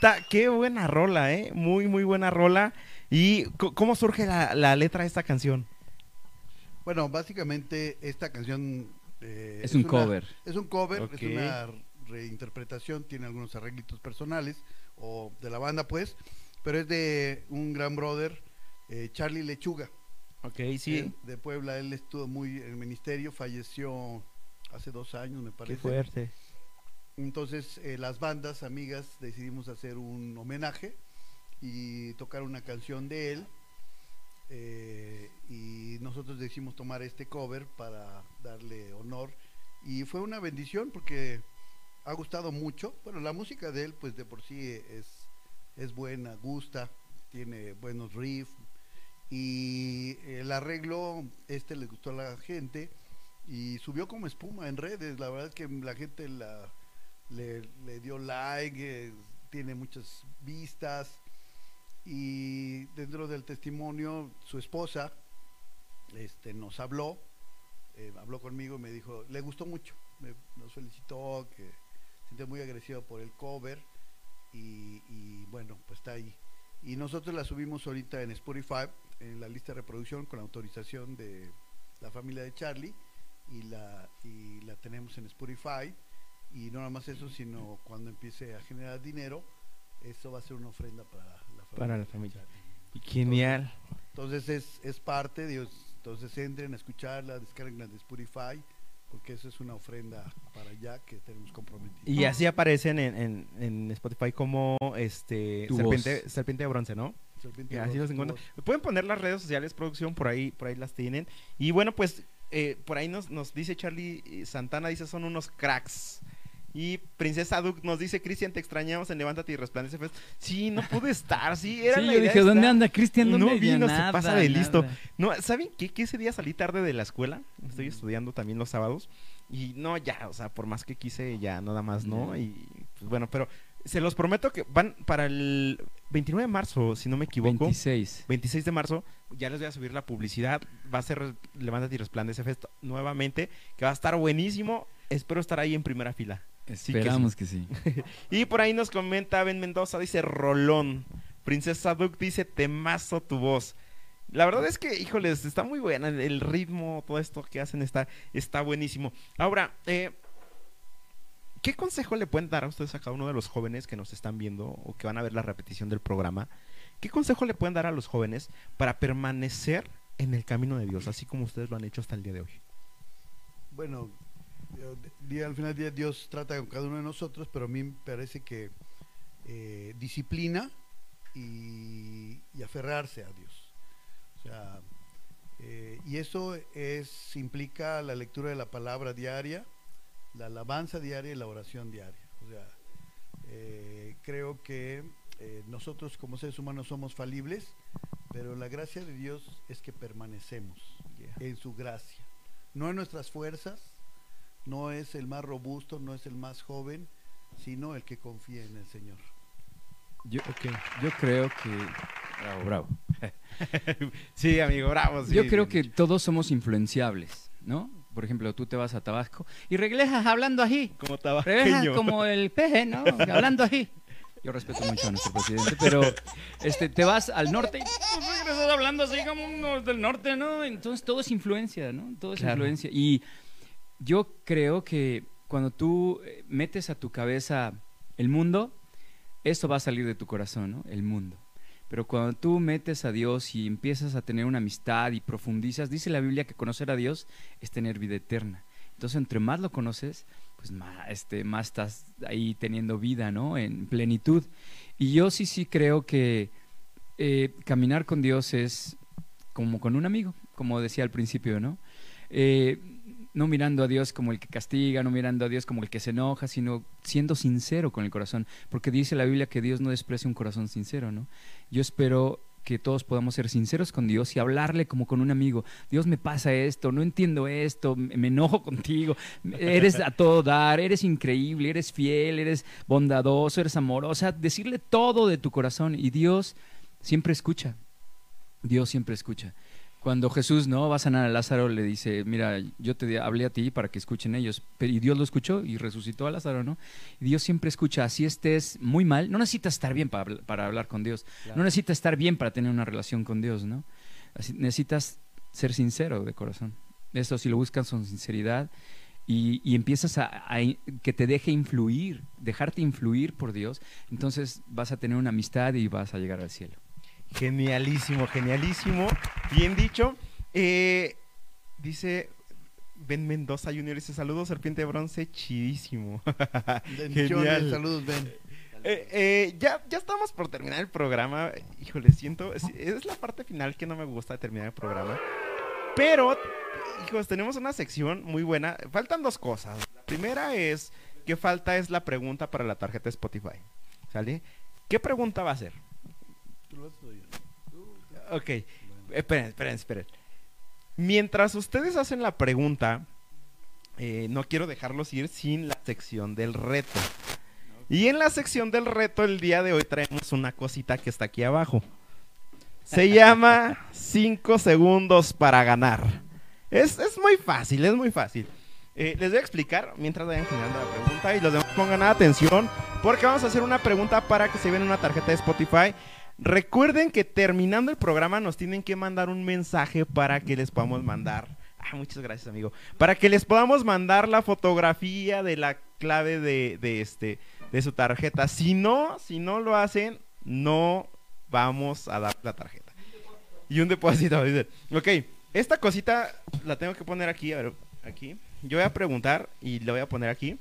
Ta- Qué buena rola, ¿eh? Muy, muy buena rola. ¿Y cómo surge la, la letra de esta canción? Bueno, básicamente esta canción... eh, Es un una- cover. Es un cover, es una reinterpretación, tiene algunos arreglitos personales o de la banda pues, pero es de un gran brother, eh, Charlie Lechuga. Ok, Él, de Puebla, él estuvo muy en el ministerio, falleció hace dos años me Qué parece. fuerte. Entonces eh, las bandas amigas decidimos hacer un homenaje y tocar una canción de él. eh, y nosotros decidimos tomar este cover para darle honor. Y fue una bendición porque ha gustado mucho. Bueno, la música de él pues de por sí es, es buena, gusta, tiene buenos riffs. Y el arreglo, este le gustó a la gente y subió como espuma en redes. La verdad es que la gente la, le, dio like, eh, tiene muchas vistas y dentro del testimonio su esposa este, nos habló, eh, habló conmigo y me dijo, le gustó mucho, me, nos felicitó, que siente muy agresiva por el cover y, y bueno, pues está ahí. Y nosotros la subimos ahorita en Spotify, en la lista de reproducción con autorización de la familia de Charlie y la, y la tenemos en Spotify. Y no nada más eso, sino cuando empiece a generar dinero, eso va a ser una ofrenda para la familia. Para la familia. Genial. Entonces es, es parte, Dios. Entonces entren a escucharla, descarguen de Spotify, porque eso es una ofrenda para allá que tenemos comprometido. Y así aparecen en, en- en Spotify como este serpiente, serpiente de bronce, ¿no? Serpiente de así Voz, los encuentran. Pueden poner las redes sociales, producción, por ahí, por ahí las tienen. Y bueno, pues eh, por ahí nos, nos dice Charlie eh, Santana, dice son unos cracks. Y Princesa Duke nos dice, Cristian, te extrañamos en Levántate y Resplandece Fest. Sí, no pude estar, sí, era Sí, la yo idea dije, ¿dónde estar. anda Cristian? Y ¿Dónde no vino, se Nada, pasa de listo. No, ¿saben qué? Que ese día salí tarde de la escuela. Mm. Estoy estudiando también los sábados. Y no, ya, o sea, por más que quise, ya nada más, ¿no? Y pues bueno, pero se los prometo que van para el 29 de marzo, si no me equivoco. 26. 26 de marzo, ya les voy a subir la publicidad. Va a ser Levántate y Resplandece Fest nuevamente, que va a estar buenísimo. Espero estar ahí en primera fila. Sí que Esperamos que sí. Y por ahí nos comenta Ben Mendoza, dice Rolón. Princesa Duke dice temazo tu voz. La verdad es que, híjoles, está muy buena. El, el ritmo, todo esto que hacen está, está buenísimo. Ahora, eh, ¿qué consejo le pueden dar a ustedes a cada uno de los jóvenes que nos están viendo o que van a ver la repetición del programa? ¿Qué consejo le pueden dar a los jóvenes para permanecer en el camino de Dios, así como ustedes lo han hecho hasta el día de hoy? Bueno, al final del día Dios trata con cada uno de nosotros, pero a mí me parece que eh, disciplina y, y aferrarse a Dios. O sea, eh, y eso es implica la lectura de la palabra diaria, la alabanza diaria y la oración diaria. O sea, eh, creo que nosotros como seres humanos somos falibles, pero la gracia de Dios es que permanecemos en su gracia. No en nuestras fuerzas, no es el más robusto, no es el más joven, sino el que confía en el Señor. Yo, yo creo que... Bravo, bravo. Sí, amigo, bravo. sí, Yo creo que dicho. todos somos influenciables, ¿no? Por ejemplo, tú te vas a Tabasco y regresas hablando así. como tabaqueño. como el peje, ¿no? Hablando así. Yo respeto mucho a nuestro presidente, pero este, te vas al norte y pues, regresas hablando así como unos del norte, ¿no? Entonces todo es influencia, ¿no? Todo es Claro. influencia. Y yo creo que cuando tú eh, metes a tu cabeza el mundo, esto va a salir de tu corazón, ¿no? El mundo. Pero cuando tú metes a Dios y empiezas a tener una amistad y profundizas, dice la Biblia que conocer a Dios es tener vida eterna. Entonces, entre más lo conoces, pues más, este, más estás ahí teniendo vida, ¿no? En plenitud. Y yo sí, sí creo que eh, caminar con Dios es como con un amigo, como decía al principio, ¿no? Eh, no mirando a Dios como el que castiga, no mirando a Dios como el que se enoja, sino siendo sincero con el corazón, porque dice la Biblia que Dios no desprecia un corazón sincero, ¿no? Yo espero que todos podamos ser sinceros con Dios y hablarle como con un amigo. Dios me pasa esto, no entiendo esto, me enojo contigo, eres a todo dar, eres increíble, eres fiel, eres bondadoso, eres sea, decirle todo de tu corazón y Dios siempre escucha. Dios siempre escucha. Cuando Jesús no va a sanar a Lázaro, le dice, mira, yo te hablé a ti para que escuchen ellos. Pero, y Dios lo escuchó y resucitó a Lázaro, ¿no? Y Dios siempre escucha, así estés muy mal. No necesitas estar bien para, para hablar con Dios. No necesitas estar bien para tener una relación con Dios, ¿no? Así- necesitas ser sincero de corazón. Eso, si lo buscas con sinceridad y, y empiezas a, que te deje influir, dejarte influir por Dios, entonces vas a tener una amistad y vas a llegar al cielo. Genialísimo, genialísimo. Bien dicho. Eh, dice Ben Mendoza Junior, dice saludos, serpiente de bronce, chidísimo. Genial. saludos, Ben. Eh, eh, ya, ya estamos por terminar el programa. Híjole, siento. Es, es la parte final que no me gusta de terminar el programa. Pero, hijos, tenemos una sección muy buena. Faltan dos cosas. La primera es que falta es la pregunta para la tarjeta Spotify. ¿Sale? ¿Qué pregunta va a ser? Ok. Esperen, esperen, esperen. Mientras ustedes hacen la pregunta, eh, no quiero dejarlos ir sin la sección del reto. Y en la sección del reto el día de hoy traemos una cosita que está aquí abajo. Se llama 5 segundos para ganar. Es, es muy fácil, es muy fácil. Eh, les voy a explicar mientras vayan generando la pregunta y los demás pongan atención porque vamos a hacer una pregunta para que se vean una tarjeta de Spotify. Recuerden que terminando el programa nos tienen que mandar un mensaje para que les podamos mandar. Ah, muchas gracias, amigo. Para que les podamos mandar la fotografía de la clave de, de este de su tarjeta. Si no, si no lo hacen, no vamos a dar la tarjeta. Y un depósito. Ok, esta cosita la tengo que poner aquí, a ver, aquí. Yo voy a preguntar y la voy a poner aquí.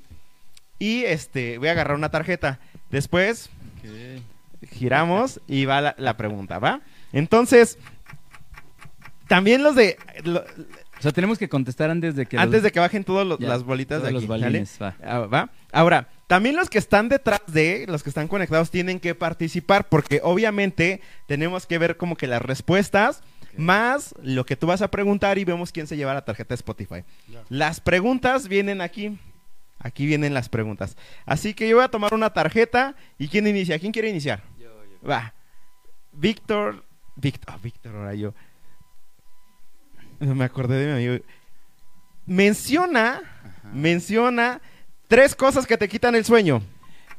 Y este, voy a agarrar una tarjeta. Después giramos y va la, la pregunta, ¿va? Entonces, también los de... lo- O sea, tenemos que contestar antes de que... antes los- de que bajen todas las bolitas de aquí, los balines, va. Ah, ¿va? Ahora, también los que están detrás de, los que están conectados, tienen que participar porque obviamente tenemos que ver como que las respuestas más lo que tú vas a preguntar y vemos quién se lleva la tarjeta de Spotify. Las preguntas vienen aquí. Aquí vienen las preguntas. Así que yo voy a tomar una tarjeta y ¿quién inicia? ¿Quién quiere iniciar? Va. Víctor. Víctor. ah, Víctor, ahora yo. Me acordé de mi amigo. Menciona. Menciona tres cosas que te quitan el sueño.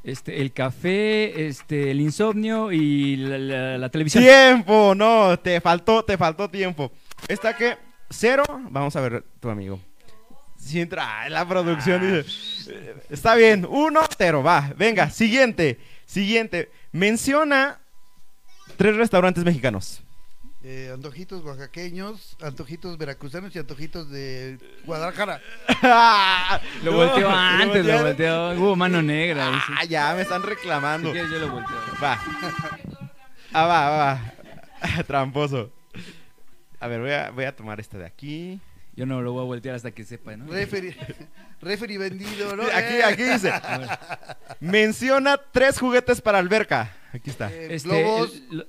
Este, el café, este, el insomnio y la, la- la televisión. Tiempo, no, te faltó, te faltó tiempo. Está que cero, vamos a ver tu amigo. Si entra, ah, la producción dice, eh, está bien, uno, cero, va, venga, siguiente, siguiente. Menciona tres restaurantes mexicanos. Eh, antojitos oaxaqueños, antojitos veracruzanos y antojitos de Guadalajara. Lo No, volteó antes, lo volteó. Hubo mano negra. dice. Ah, ya, me están Si reclamando. quieres, yo lo volteo. Va. Ah, va, va, va. Tramposo. A ver, voy a, voy a tomar este de aquí. Yo no lo voy a voltear hasta que sepa, ¿no? Referi, referi vendido, ¿no? Aquí, Eh, aquí dice. Menciona tres juguetes para alberca. Aquí está. eh, Este, globos. el- lo-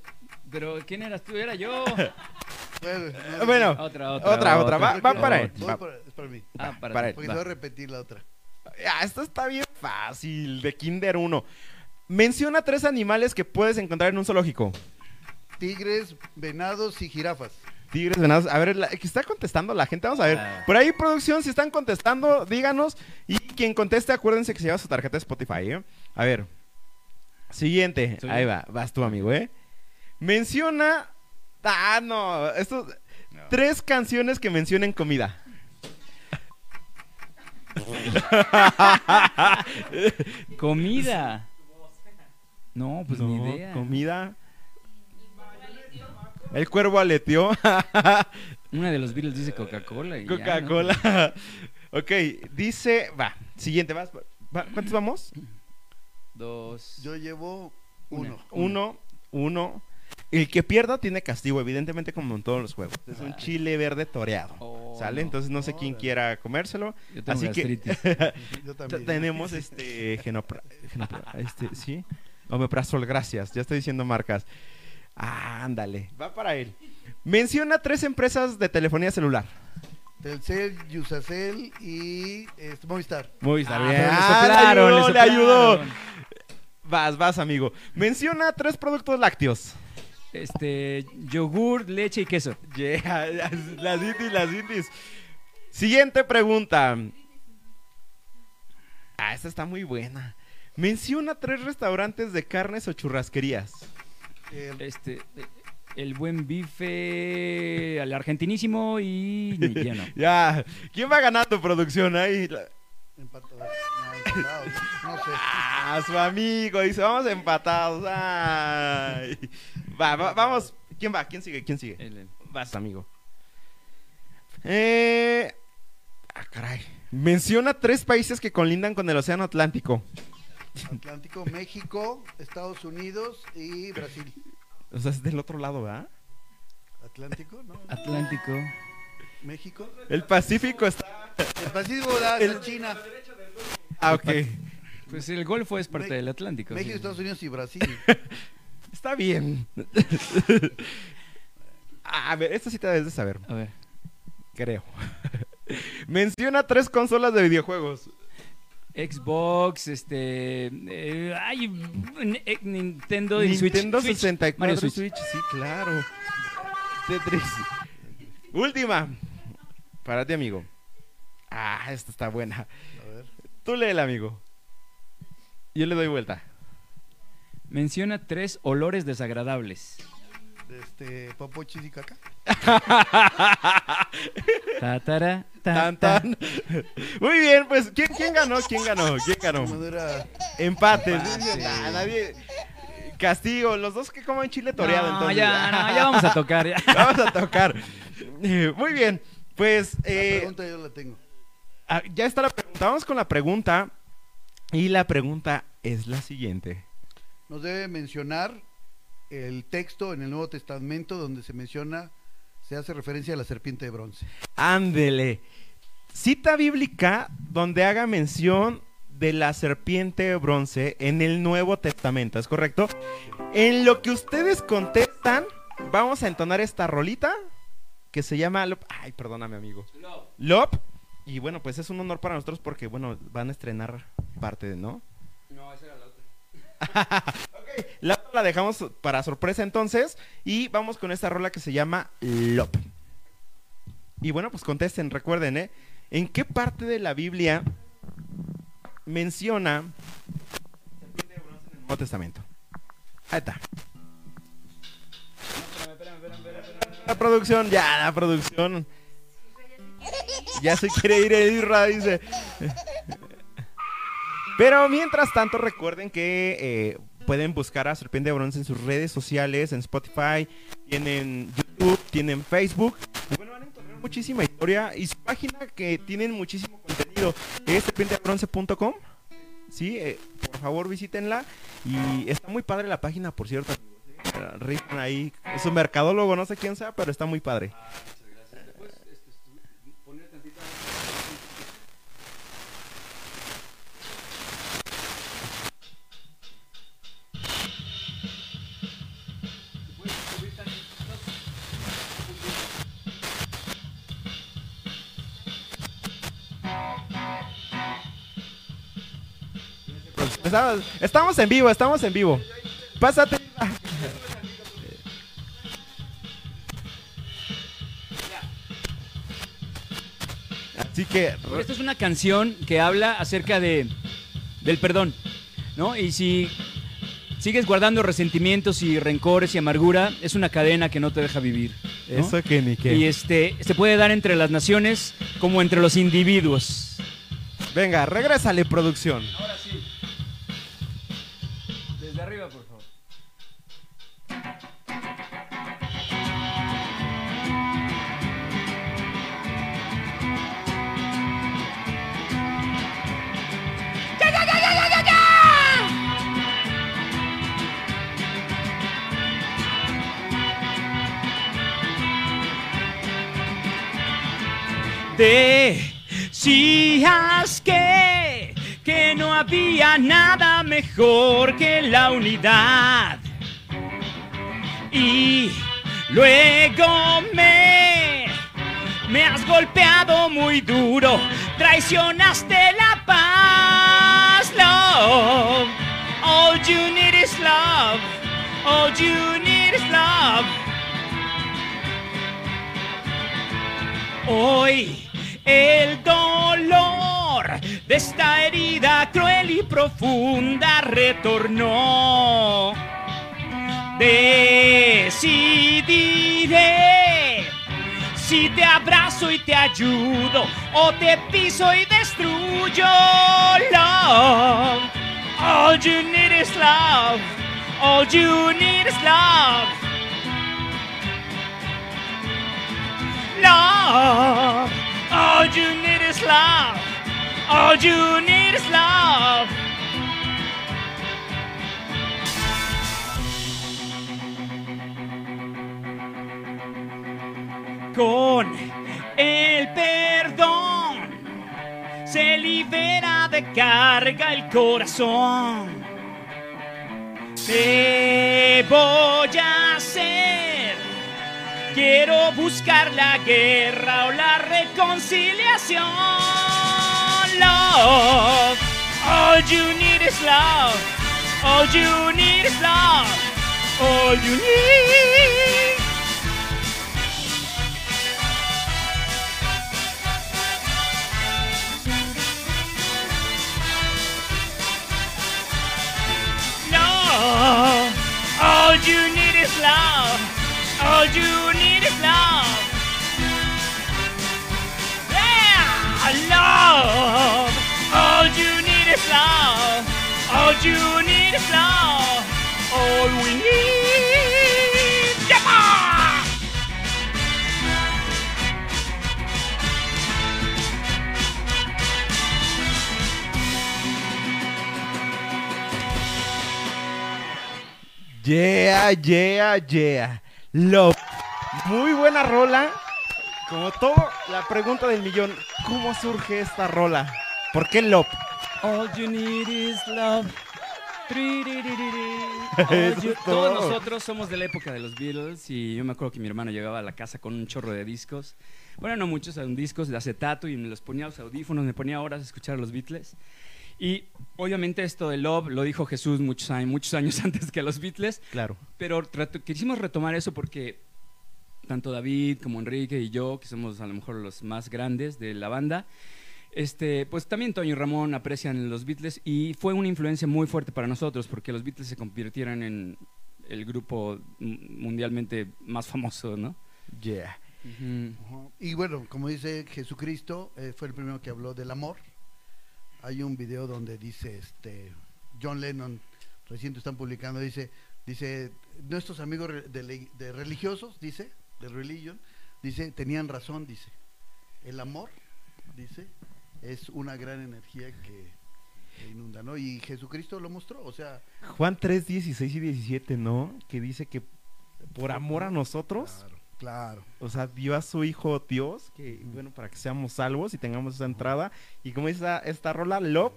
pero ¿quién eras tú? Era yo. bueno, no, Bueno, Otra, otra. Otra, otra, va- va para él. Va. para- es para mí. Ah, para, para él. Porque a repetir la otra. Ah, esto está bien fácil. De Kinder 1. Menciona tres animales que puedes encontrar en un zoológico. Tigres, venados y jirafas. Tigres, venados. A ver, la, que está contestando la gente. Vamos a ver. Ah. Por ahí, producción, si están contestando, díganos. Y quien conteste, acuérdense que se lleva su tarjeta de Spotify, ¿eh? A ver. Siguiente. Soy Ahí yo. va. Vas tú, amigo, ¿eh? Menciona. Ah, no. Estos. Tres canciones que mencionen comida. Comida. No, pues ni idea. Comida. El cuervo aleteó. Una de los Beatles dice Coca-Cola. y ya, ¿no? Coca-Cola. ok, dice. Va, siguiente. Vas, va, ¿Cuántos vamos? Dos. Yo llevo uno. Uno, uno. El que pierda tiene castigo, evidentemente, como en todos los juegos. Es un chile verde toreado. Oh, ¿Sale? no. Entonces no sé quién quiera comérselo. Yo tengo Así que. Yo también. tenemos este genopra, genopra- este, sí. Omeprazol, gracias. Ya estoy diciendo marcas. Ah, ándale, va para él. Menciona tres empresas de telefonía celular. Telcel, Yusacel y este, Movistar. Movistar, Ah, bien. Ah, soplaron, le ayudó, le. Vas, vas, amigo. Menciona tres productos lácteos. Este, yogur, leche y queso. Yeah, las, las indies, las indies. Siguiente pregunta. Ah, esta está muy buena. Menciona tres restaurantes de carnes o churrasquerías. Eh, Este, eh, el buen bife, al argentinísimo y ya. ¿Quién va ganando producción ahí? La- empatados. No, empatados, no sé. Ah, su amigo. Dice, vamos empatados. Ay. Va, va, vamos. ¿Quién va? ¿Quién sigue? ¿Quién sigue? El- el- Vas, amigo. Eh... Ah, caray. Menciona tres países que colindan con el Océano Atlántico. Atlántico, México, Estados Unidos y Brasil. O sea, es del otro lado, ¿verdad? Atlántico, ¿no? Atlántico. México. El Pacífico está... El Pacífico da El- China. Ah, ok. Pues el Golfo es parte Me- del Atlántico. México, sí. Estados Unidos y Brasil. Está bien. A ver, esto sí te debes de saber, A ver. creo. Menciona tres consolas de videojuegos. Xbox, este. eh, ay, eh, Nintendo y Switch. Nintendo Switch. 64 Mario Switch. Switch. sí, claro. Tetris. Última. Para ti, amigo. Ah, esta está buena. A ver. Tú léela, amigo. Yo le doy vuelta. Menciona tres olores desagradables. Este, Popochis y caca. Tatara, ta, Tan, ta. tan. Muy bien, pues, ¿quién, quién ganó? ¿Quién ganó? ¿Quién ganó? Empate. Empate. Nah, nadie. Castigo. Los dos que comen chile toreado, No, entonces. ya, no, ya vamos a tocar. ya. Vamos a tocar. Muy bien. Pues la eh, pregunta yo la tengo. ah, ya está la pregunta. Vamos con la pregunta. Y la pregunta es la siguiente. Nos debe mencionar el texto en el Nuevo Testamento donde se menciona, se hace referencia a la serpiente de bronce. Ándele. Cita bíblica donde haga mención de la serpiente de bronce en el Nuevo Testamento, ¿es correcto? En lo que ustedes contestan, vamos a entonar esta rolita que se llama Lop. Ay, perdóname, amigo. Lop. Y bueno, pues es un honor para nosotros porque, bueno, van a estrenar parte de, ¿no? No, esa era la otra. La la dejamos para sorpresa entonces. Y vamos con esta rola que se llama Lop. Y bueno, pues contesten, recuerden, ¿eh? ¿En qué parte de la Biblia menciona en el Nuevo Testamento? Ahí está. La producción, ya, la producción. Ya se quiere ir Irra, dice. Pero mientras tanto, recuerden que eh, pueden buscar a Serpiente de Bronce en sus redes sociales, en Spotify, tienen YouTube, tienen Facebook. Y bueno, van a encontrar muchísima historia y su página que tienen muchísimo contenido es serpientedebronce.com. Sí, eh, por favor visítenla. Y está muy padre la página, por cierto. Rifan ahí. Es un mercadólogo, no sé quién sea, pero está muy padre. Estamos, estamos en vivo, estamos en vivo. Pásate. Así que Esta es una canción que habla acerca de del perdón, ¿no? Y si sigues guardando resentimientos y rencores y amargura, es una cadena que no te deja vivir. ¿no? eso que ni qué. Y este se puede dar entre las naciones como entre los individuos. Venga, regrésale producción. Decías que, que no había nada mejor que la unidad. Y luego me, me has golpeado muy duro, traicionaste la paz, love. All you need is love, all you need is love. Hoy el dolor de esta herida cruel y profunda retornó. Decidiré si te abrazo y te ayudo o te piso y destruyo. Love, all you need is love. All you need is love. Love, all you need is love. All you need is love. Con el perdón se libera de carga el corazón. Te voy a hacer. Quiero buscar la guerra o la reconciliación. Love, all you need is love. All you need is love. All you need. love. All you need is love. Oh, All you need is love. Oh, yeah, love. All you need is love. All you need is love. All we need. Yeah! Yeah, yeah, yeah. Love. Muy buena rola. Como todo, la pregunta del millón, ¿cómo surge esta rola? ¿Por qué Love? All you need is love. Todos todo. nosotros somos de la época de los Beatles y yo me acuerdo que mi hermano llegaba a la casa con un chorro de discos. Bueno, no muchos, eran discos de acetato y me los ponía los audífonos, me ponía horas a escuchar a los Beatles. Y obviamente esto de Love lo dijo Jesús muchos años, muchos años antes que los Beatles, Claro. pero trato- quisimos retomar eso porque tanto David como Enrique y yo, que somos a lo mejor los más grandes de la banda, este, pues también Toño y Ramón aprecian los Beatles y fue una influencia muy fuerte para nosotros porque los Beatles se convirtieron en el grupo mundialmente más famoso, ¿no? Yeah. Y bueno, como dice Jesucristo, eh, fue el primero que habló del amor. Hay un video donde dice, este, John Lennon, recién están publicando, dice, dice, nuestros amigos de, religiosos, dice, de religion, dice, tenían razón, dice, el amor, dice, es una gran energía que, que inunda, ¿no? Y Jesucristo lo mostró, o sea, Juan 3, 16 y 17, ¿no? Que dice que por amor a nosotros, claro, claro. o sea, dio a su hijo Dios, que bueno, para que seamos salvos y tengamos esa entrada. Y como dice esta, esta rola, Love,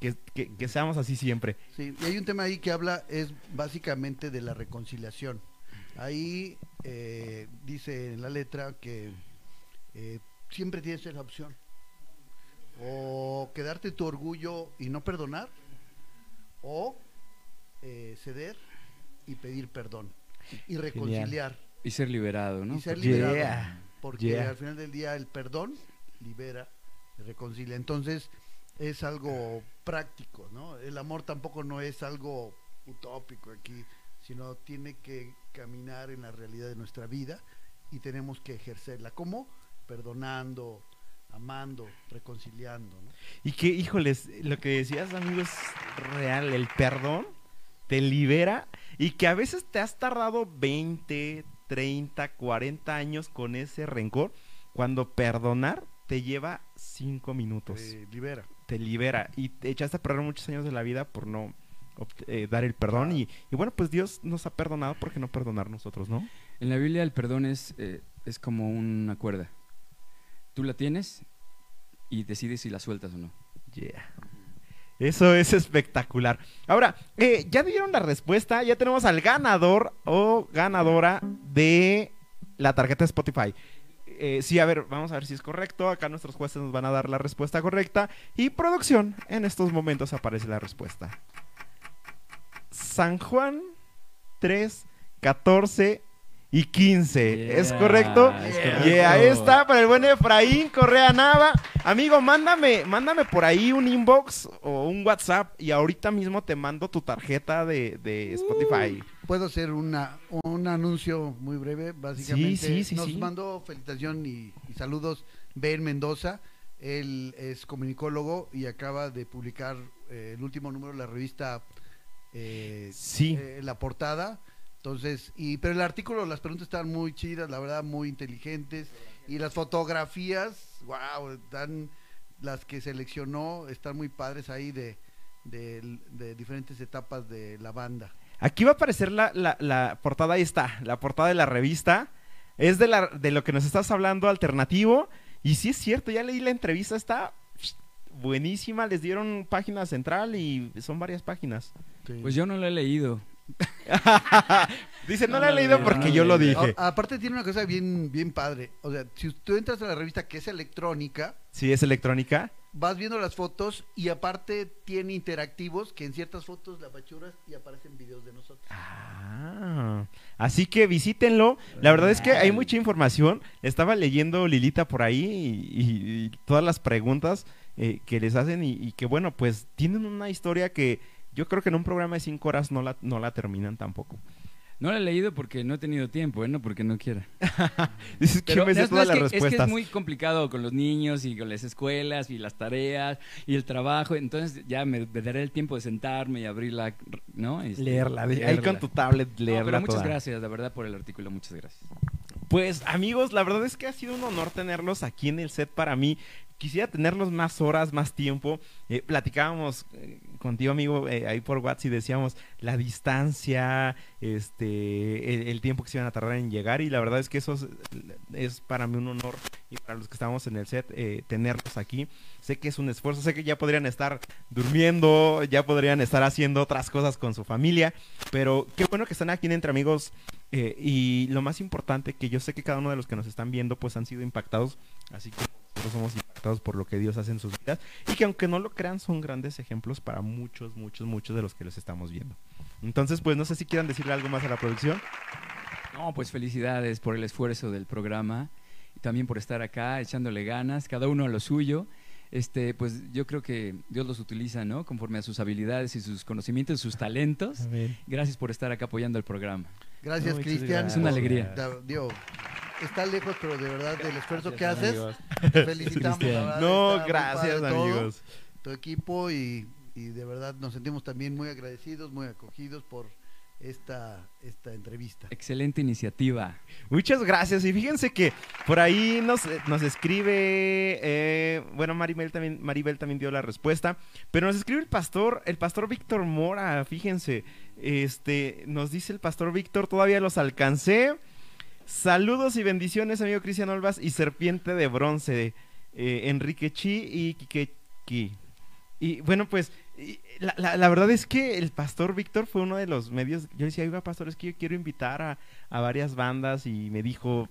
que, que, que seamos así siempre. Sí, y hay un tema ahí que habla, es básicamente de la reconciliación. Ahí eh, dice en la letra que eh, siempre tienes esa opción. O quedarte tu orgullo y no perdonar, o eh, ceder y pedir perdón. Y reconciliar. Y ser liberado, ¿no? Y ser liberado. Yeah, Porque yeah. al final del día el perdón libera, reconcilia. Entonces es algo práctico, ¿no? El amor tampoco no es algo utópico aquí, sino tiene que caminar en la realidad de nuestra vida y tenemos que ejercerla. ¿Cómo? Perdonando, amando, reconciliando, ¿no? Y que, híjoles, lo que decías, amigo, es real. El perdón te libera y que a veces te has tardado 20, 30, 40 años con ese rencor, cuando perdonar te lleva 5 minutos. Te libera. Te libera y te echaste a perder muchos años de la vida por no eh, dar el perdón. Y, y bueno, pues Dios nos ha perdonado, ¿por qué no perdonar nosotros, no? En la Biblia el perdón es, eh, es como una cuerda. Tú la tienes y decides si la sueltas o no. Yeah. Eso es espectacular. Ahora, eh, ya dieron la respuesta, ya tenemos al ganador o ganadora de la tarjeta Spotify. Eh, sí, a ver, vamos a ver si es correcto. Acá nuestros jueces nos van a dar la respuesta correcta. Y producción, en estos momentos aparece la respuesta. San Juan 3, 14 y 15. ¿Es correcto? es Y ahí está para el buen Efraín Correa Nava. Amigo, mándame, mándame por ahí un inbox o un WhatsApp y ahorita mismo te mando tu tarjeta de, de Spotify. Puedo hacer una, un anuncio muy breve, básicamente. Sí, sí, sí, Nos sí. mandó felicitación y, y saludos Ben Mendoza. Él es comunicólogo y acaba de publicar eh, el último número de la revista eh, Sí. eh, La Portada. Entonces, y pero el artículo, las preguntas están muy chidas, la verdad, muy inteligentes. Y las fotografías, wow, están las que seleccionó, están muy padres ahí de, de- de diferentes etapas de la banda. Aquí va a aparecer la, la- la portada, ahí está, la portada de la revista. Es de, la, de lo que nos estás hablando, alternativo. Y sí es cierto, ya leí la entrevista, está buenísima. Les dieron página central y son varias páginas. Pues yo no lo he leído. Dice, no, No la he leído porque no yo lo dije. A- aparte tiene una cosa bien, bien padre. O sea, si tú entras a la revista que es electrónica, Sí, es electrónica. vas viendo las fotos y aparte tiene interactivos que en ciertas fotos la apachuras y aparecen videos de nosotros. Ah, así que visítenlo. La verdad es que hay mucha información. Estaba leyendo Lilita por ahí y, y- y todas las preguntas eh, que les hacen y, y que bueno, pues tienen una historia que yo creo que en un programa de cinco horas no la, no la terminan tampoco. No lo he leído porque no he tenido tiempo, ¿eh? no porque no quiera. Dices que Pero me sé no, no, las que, es que es muy complicado con los niños y con las escuelas y las tareas y el trabajo. Entonces ya me, me daré el tiempo de sentarme y abrirla, ¿no? Este, Leerla, ahí leerla. con tu tablet, No, leerla pero muchas toda. gracias, la verdad, por el artículo. Muchas gracias. Pues amigos, la verdad es que ha sido un honor tenerlos aquí en el set para mí. Quisiera tenerlos más horas, más tiempo. Eh, platicábamos eh, contigo, amigo, eh, ahí por WhatsApp y decíamos la distancia, este, el, tiempo que se iban a tardar en llegar y la verdad es que eso es, para mí un honor y para los que estamos en el set eh, tenerlos aquí. Sé que es un esfuerzo, sé que ya podrían estar durmiendo, ya podrían estar haciendo otras cosas con su familia, pero qué bueno que están aquí en Entre Amigos eh, y lo más importante que yo sé que cada uno de los que nos están viendo pues han sido impactados, así que nosotros somos impactados por lo que Dios hace en sus vidas y que aunque no lo crean son grandes ejemplos para muchos, muchos, muchos de los que los estamos viendo. Entonces pues no sé si quieran decirle algo más a la producción. No, pues felicidades por el esfuerzo del programa y también por estar acá echándole ganas, cada uno a lo suyo. Este, pues yo creo que Dios los utiliza, ¿no? Conforme a sus habilidades y sus conocimientos, sus talentos. Gracias por estar acá apoyando el programa. Gracias, No, Cristian. Es una alegría. digo, está lejos, pero de verdad del esfuerzo que haces, amigos. te felicitamos. verdad, No, gracias padre todo, amigos. Tu equipo y, y de verdad nos sentimos también muy agradecidos, muy acogidos por esta, esta entrevista. Excelente iniciativa. Muchas gracias. Y fíjense que por ahí nos, nos escribe, eh, bueno, Maribel también, Maribel también dio la respuesta, pero nos escribe el pastor, el pastor Víctor Mora, fíjense, este, nos dice el pastor Víctor, todavía los alcancé. Saludos y bendiciones, amigo Cristian Olvas y Serpiente de Bronce, eh, Enrique Chi y Kikeki. Y bueno, pues la, la- verdad es que el pastor Víctor fue uno de los medios. Yo decía, oiga, pastor, es que yo quiero invitar a, a varias bandas y me dijo,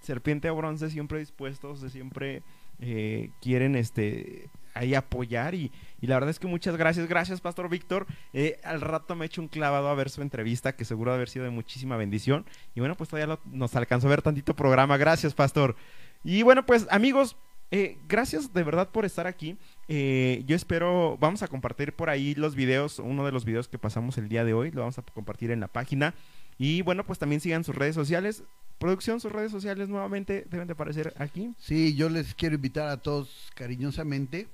Serpiente de Bronce siempre dispuestos, siempre eh, quieren este ahí apoyar y, y la verdad es que muchas gracias, gracias Pastor Víctor. Eh, al rato me he hecho un clavado a ver su entrevista que seguro de haber sido de muchísima bendición y bueno pues todavía nos alcanzó a ver tantito programa, gracias Pastor. Y bueno pues amigos, eh, gracias de verdad por estar aquí. Eh, yo espero, vamos a compartir por ahí los videos, uno de los videos que pasamos el día de hoy, lo vamos a compartir en la página. Y bueno, pues también sigan sus redes sociales. Producción, sus redes sociales nuevamente deben de aparecer aquí. Sí, yo les quiero invitar a todos cariñosamente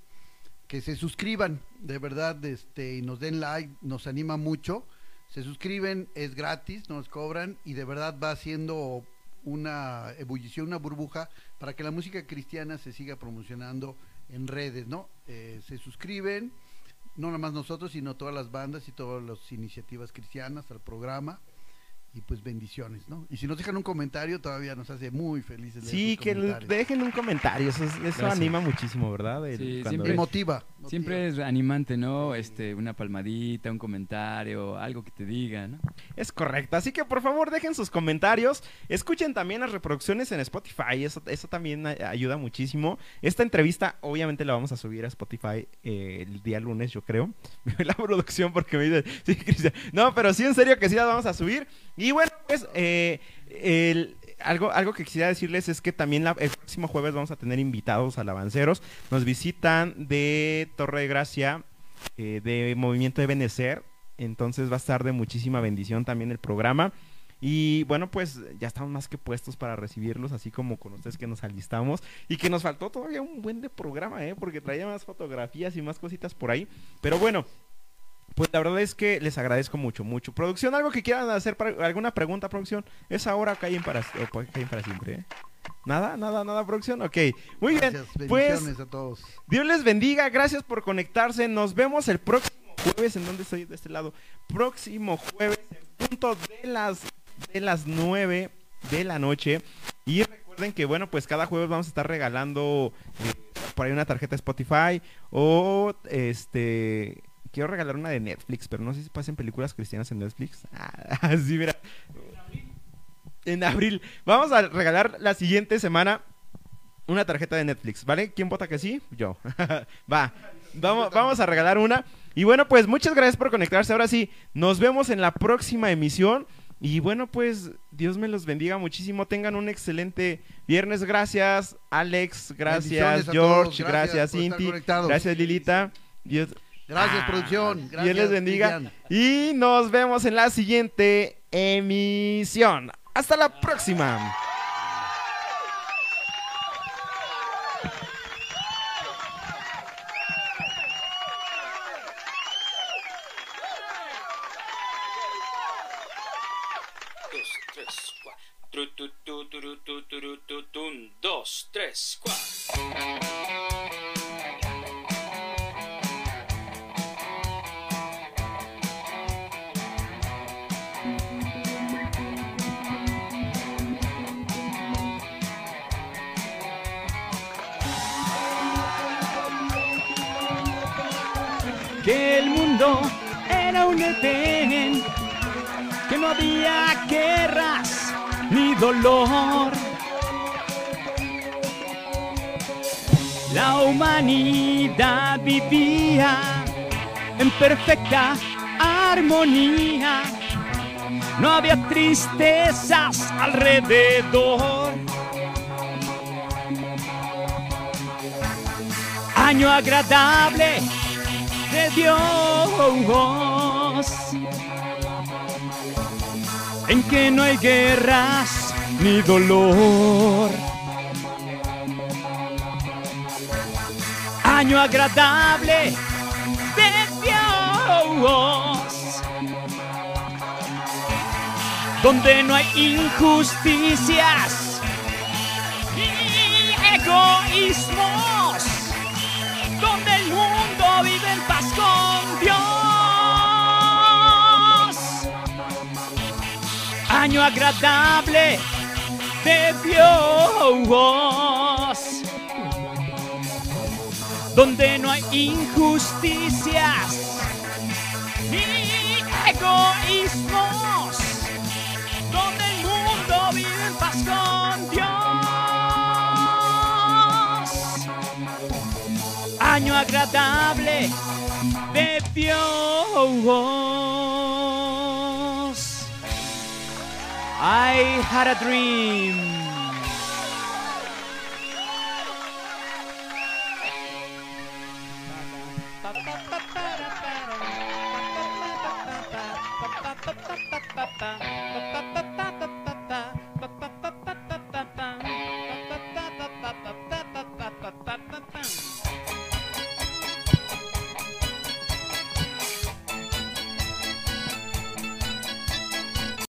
que se suscriban, de verdad, este, y nos den like, nos anima mucho. Se suscriben, es gratis, nos cobran y de verdad va haciendo una ebullición, una burbuja para que la música cristiana se siga promocionando en redes, ¿no? Eh, se suscriben, no nada más nosotros, sino todas las bandas y todas las iniciativas cristianas al programa. Y pues bendiciones, ¿no? Y si nos dejan un comentario, todavía nos hace muy felices. leer Sí, que dejen un comentario, eso, anima muchísimo, ¿verdad? El- Sí, siempre- ves- motiva. Siempre es animante, ¿no? Este, una palmadita, un comentario, algo que te diga, ¿no? Es correcto, así que por favor dejen sus comentarios, escuchen también las reproducciones en Spotify, eso, eso también ayuda muchísimo. Esta entrevista obviamente la vamos a subir a Spotify eh, el día lunes, yo creo. la producción porque me dice, sí, Cristian. No, pero sí, en serio que sí la vamos a subir. Y bueno, pues eh, algo, algo que quisiera decirles es que también la- el próximo jueves vamos a tener invitados alabanceros. Nos visitan de Torre de Gracia, eh, de Movimiento de Benecer. Entonces va a estar de muchísima bendición también el programa. Y bueno, pues ya estamos más que puestos para recibirlos, así como con ustedes que nos alistamos. Y que nos faltó todavía un buen de programa, ¿eh? Porque traía más fotografías y más cositas por ahí. Pero bueno, pues la verdad es que les agradezco mucho, mucho. Producción, algo que quieran hacer, para, alguna pregunta, producción. Es ahora callen para, o callen para siempre, ¿eh? Nada, nada, nada, producción. Ok, muy bien. Gracias, Pues bendiciones a todos. Dios les bendiga, gracias por conectarse. Nos vemos el próximo jueves. ¿En dónde estoy? De este lado. Próximo jueves, en punto de las, de las 9 de la noche. Y recuerden que, bueno, pues cada jueves vamos a estar regalando eh, por ahí una tarjeta Spotify. O este. Quiero regalar una de Netflix, pero no sé si pasen películas cristianas en Netflix. Ah, sí, mira. En abril. Vamos a regalar la siguiente semana una tarjeta de Netflix, ¿vale? ¿Quién vota que sí? Yo. Va. Vamos, vamos a regalar una. Y bueno, pues muchas gracias por conectarse. Ahora sí, nos vemos en la próxima emisión. Y bueno, pues Dios me los bendiga muchísimo. Tengan un excelente viernes. Gracias, Alex. Gracias, George. Gracias, Gracias Cinti. Gracias, Lilita. Dios, Gracias, Ah, producción. Dios Gracias, les bendiga. Cristian. Y nos vemos en la siguiente emisión. Hasta la próxima. Dos, tres, cuatro. Había guerras ni dolor. La humanidad vivía en perfecta armonía, no había tristezas alrededor. Año agradable de Dios, en que no hay guerras ni dolor. Año agradable de Dios, donde no hay injusticias y egoísmos Año agradable de Dios, donde no hay injusticias ni egoísmos, donde el mundo vive en paz con Dios. año agradable de Dios. I had a dream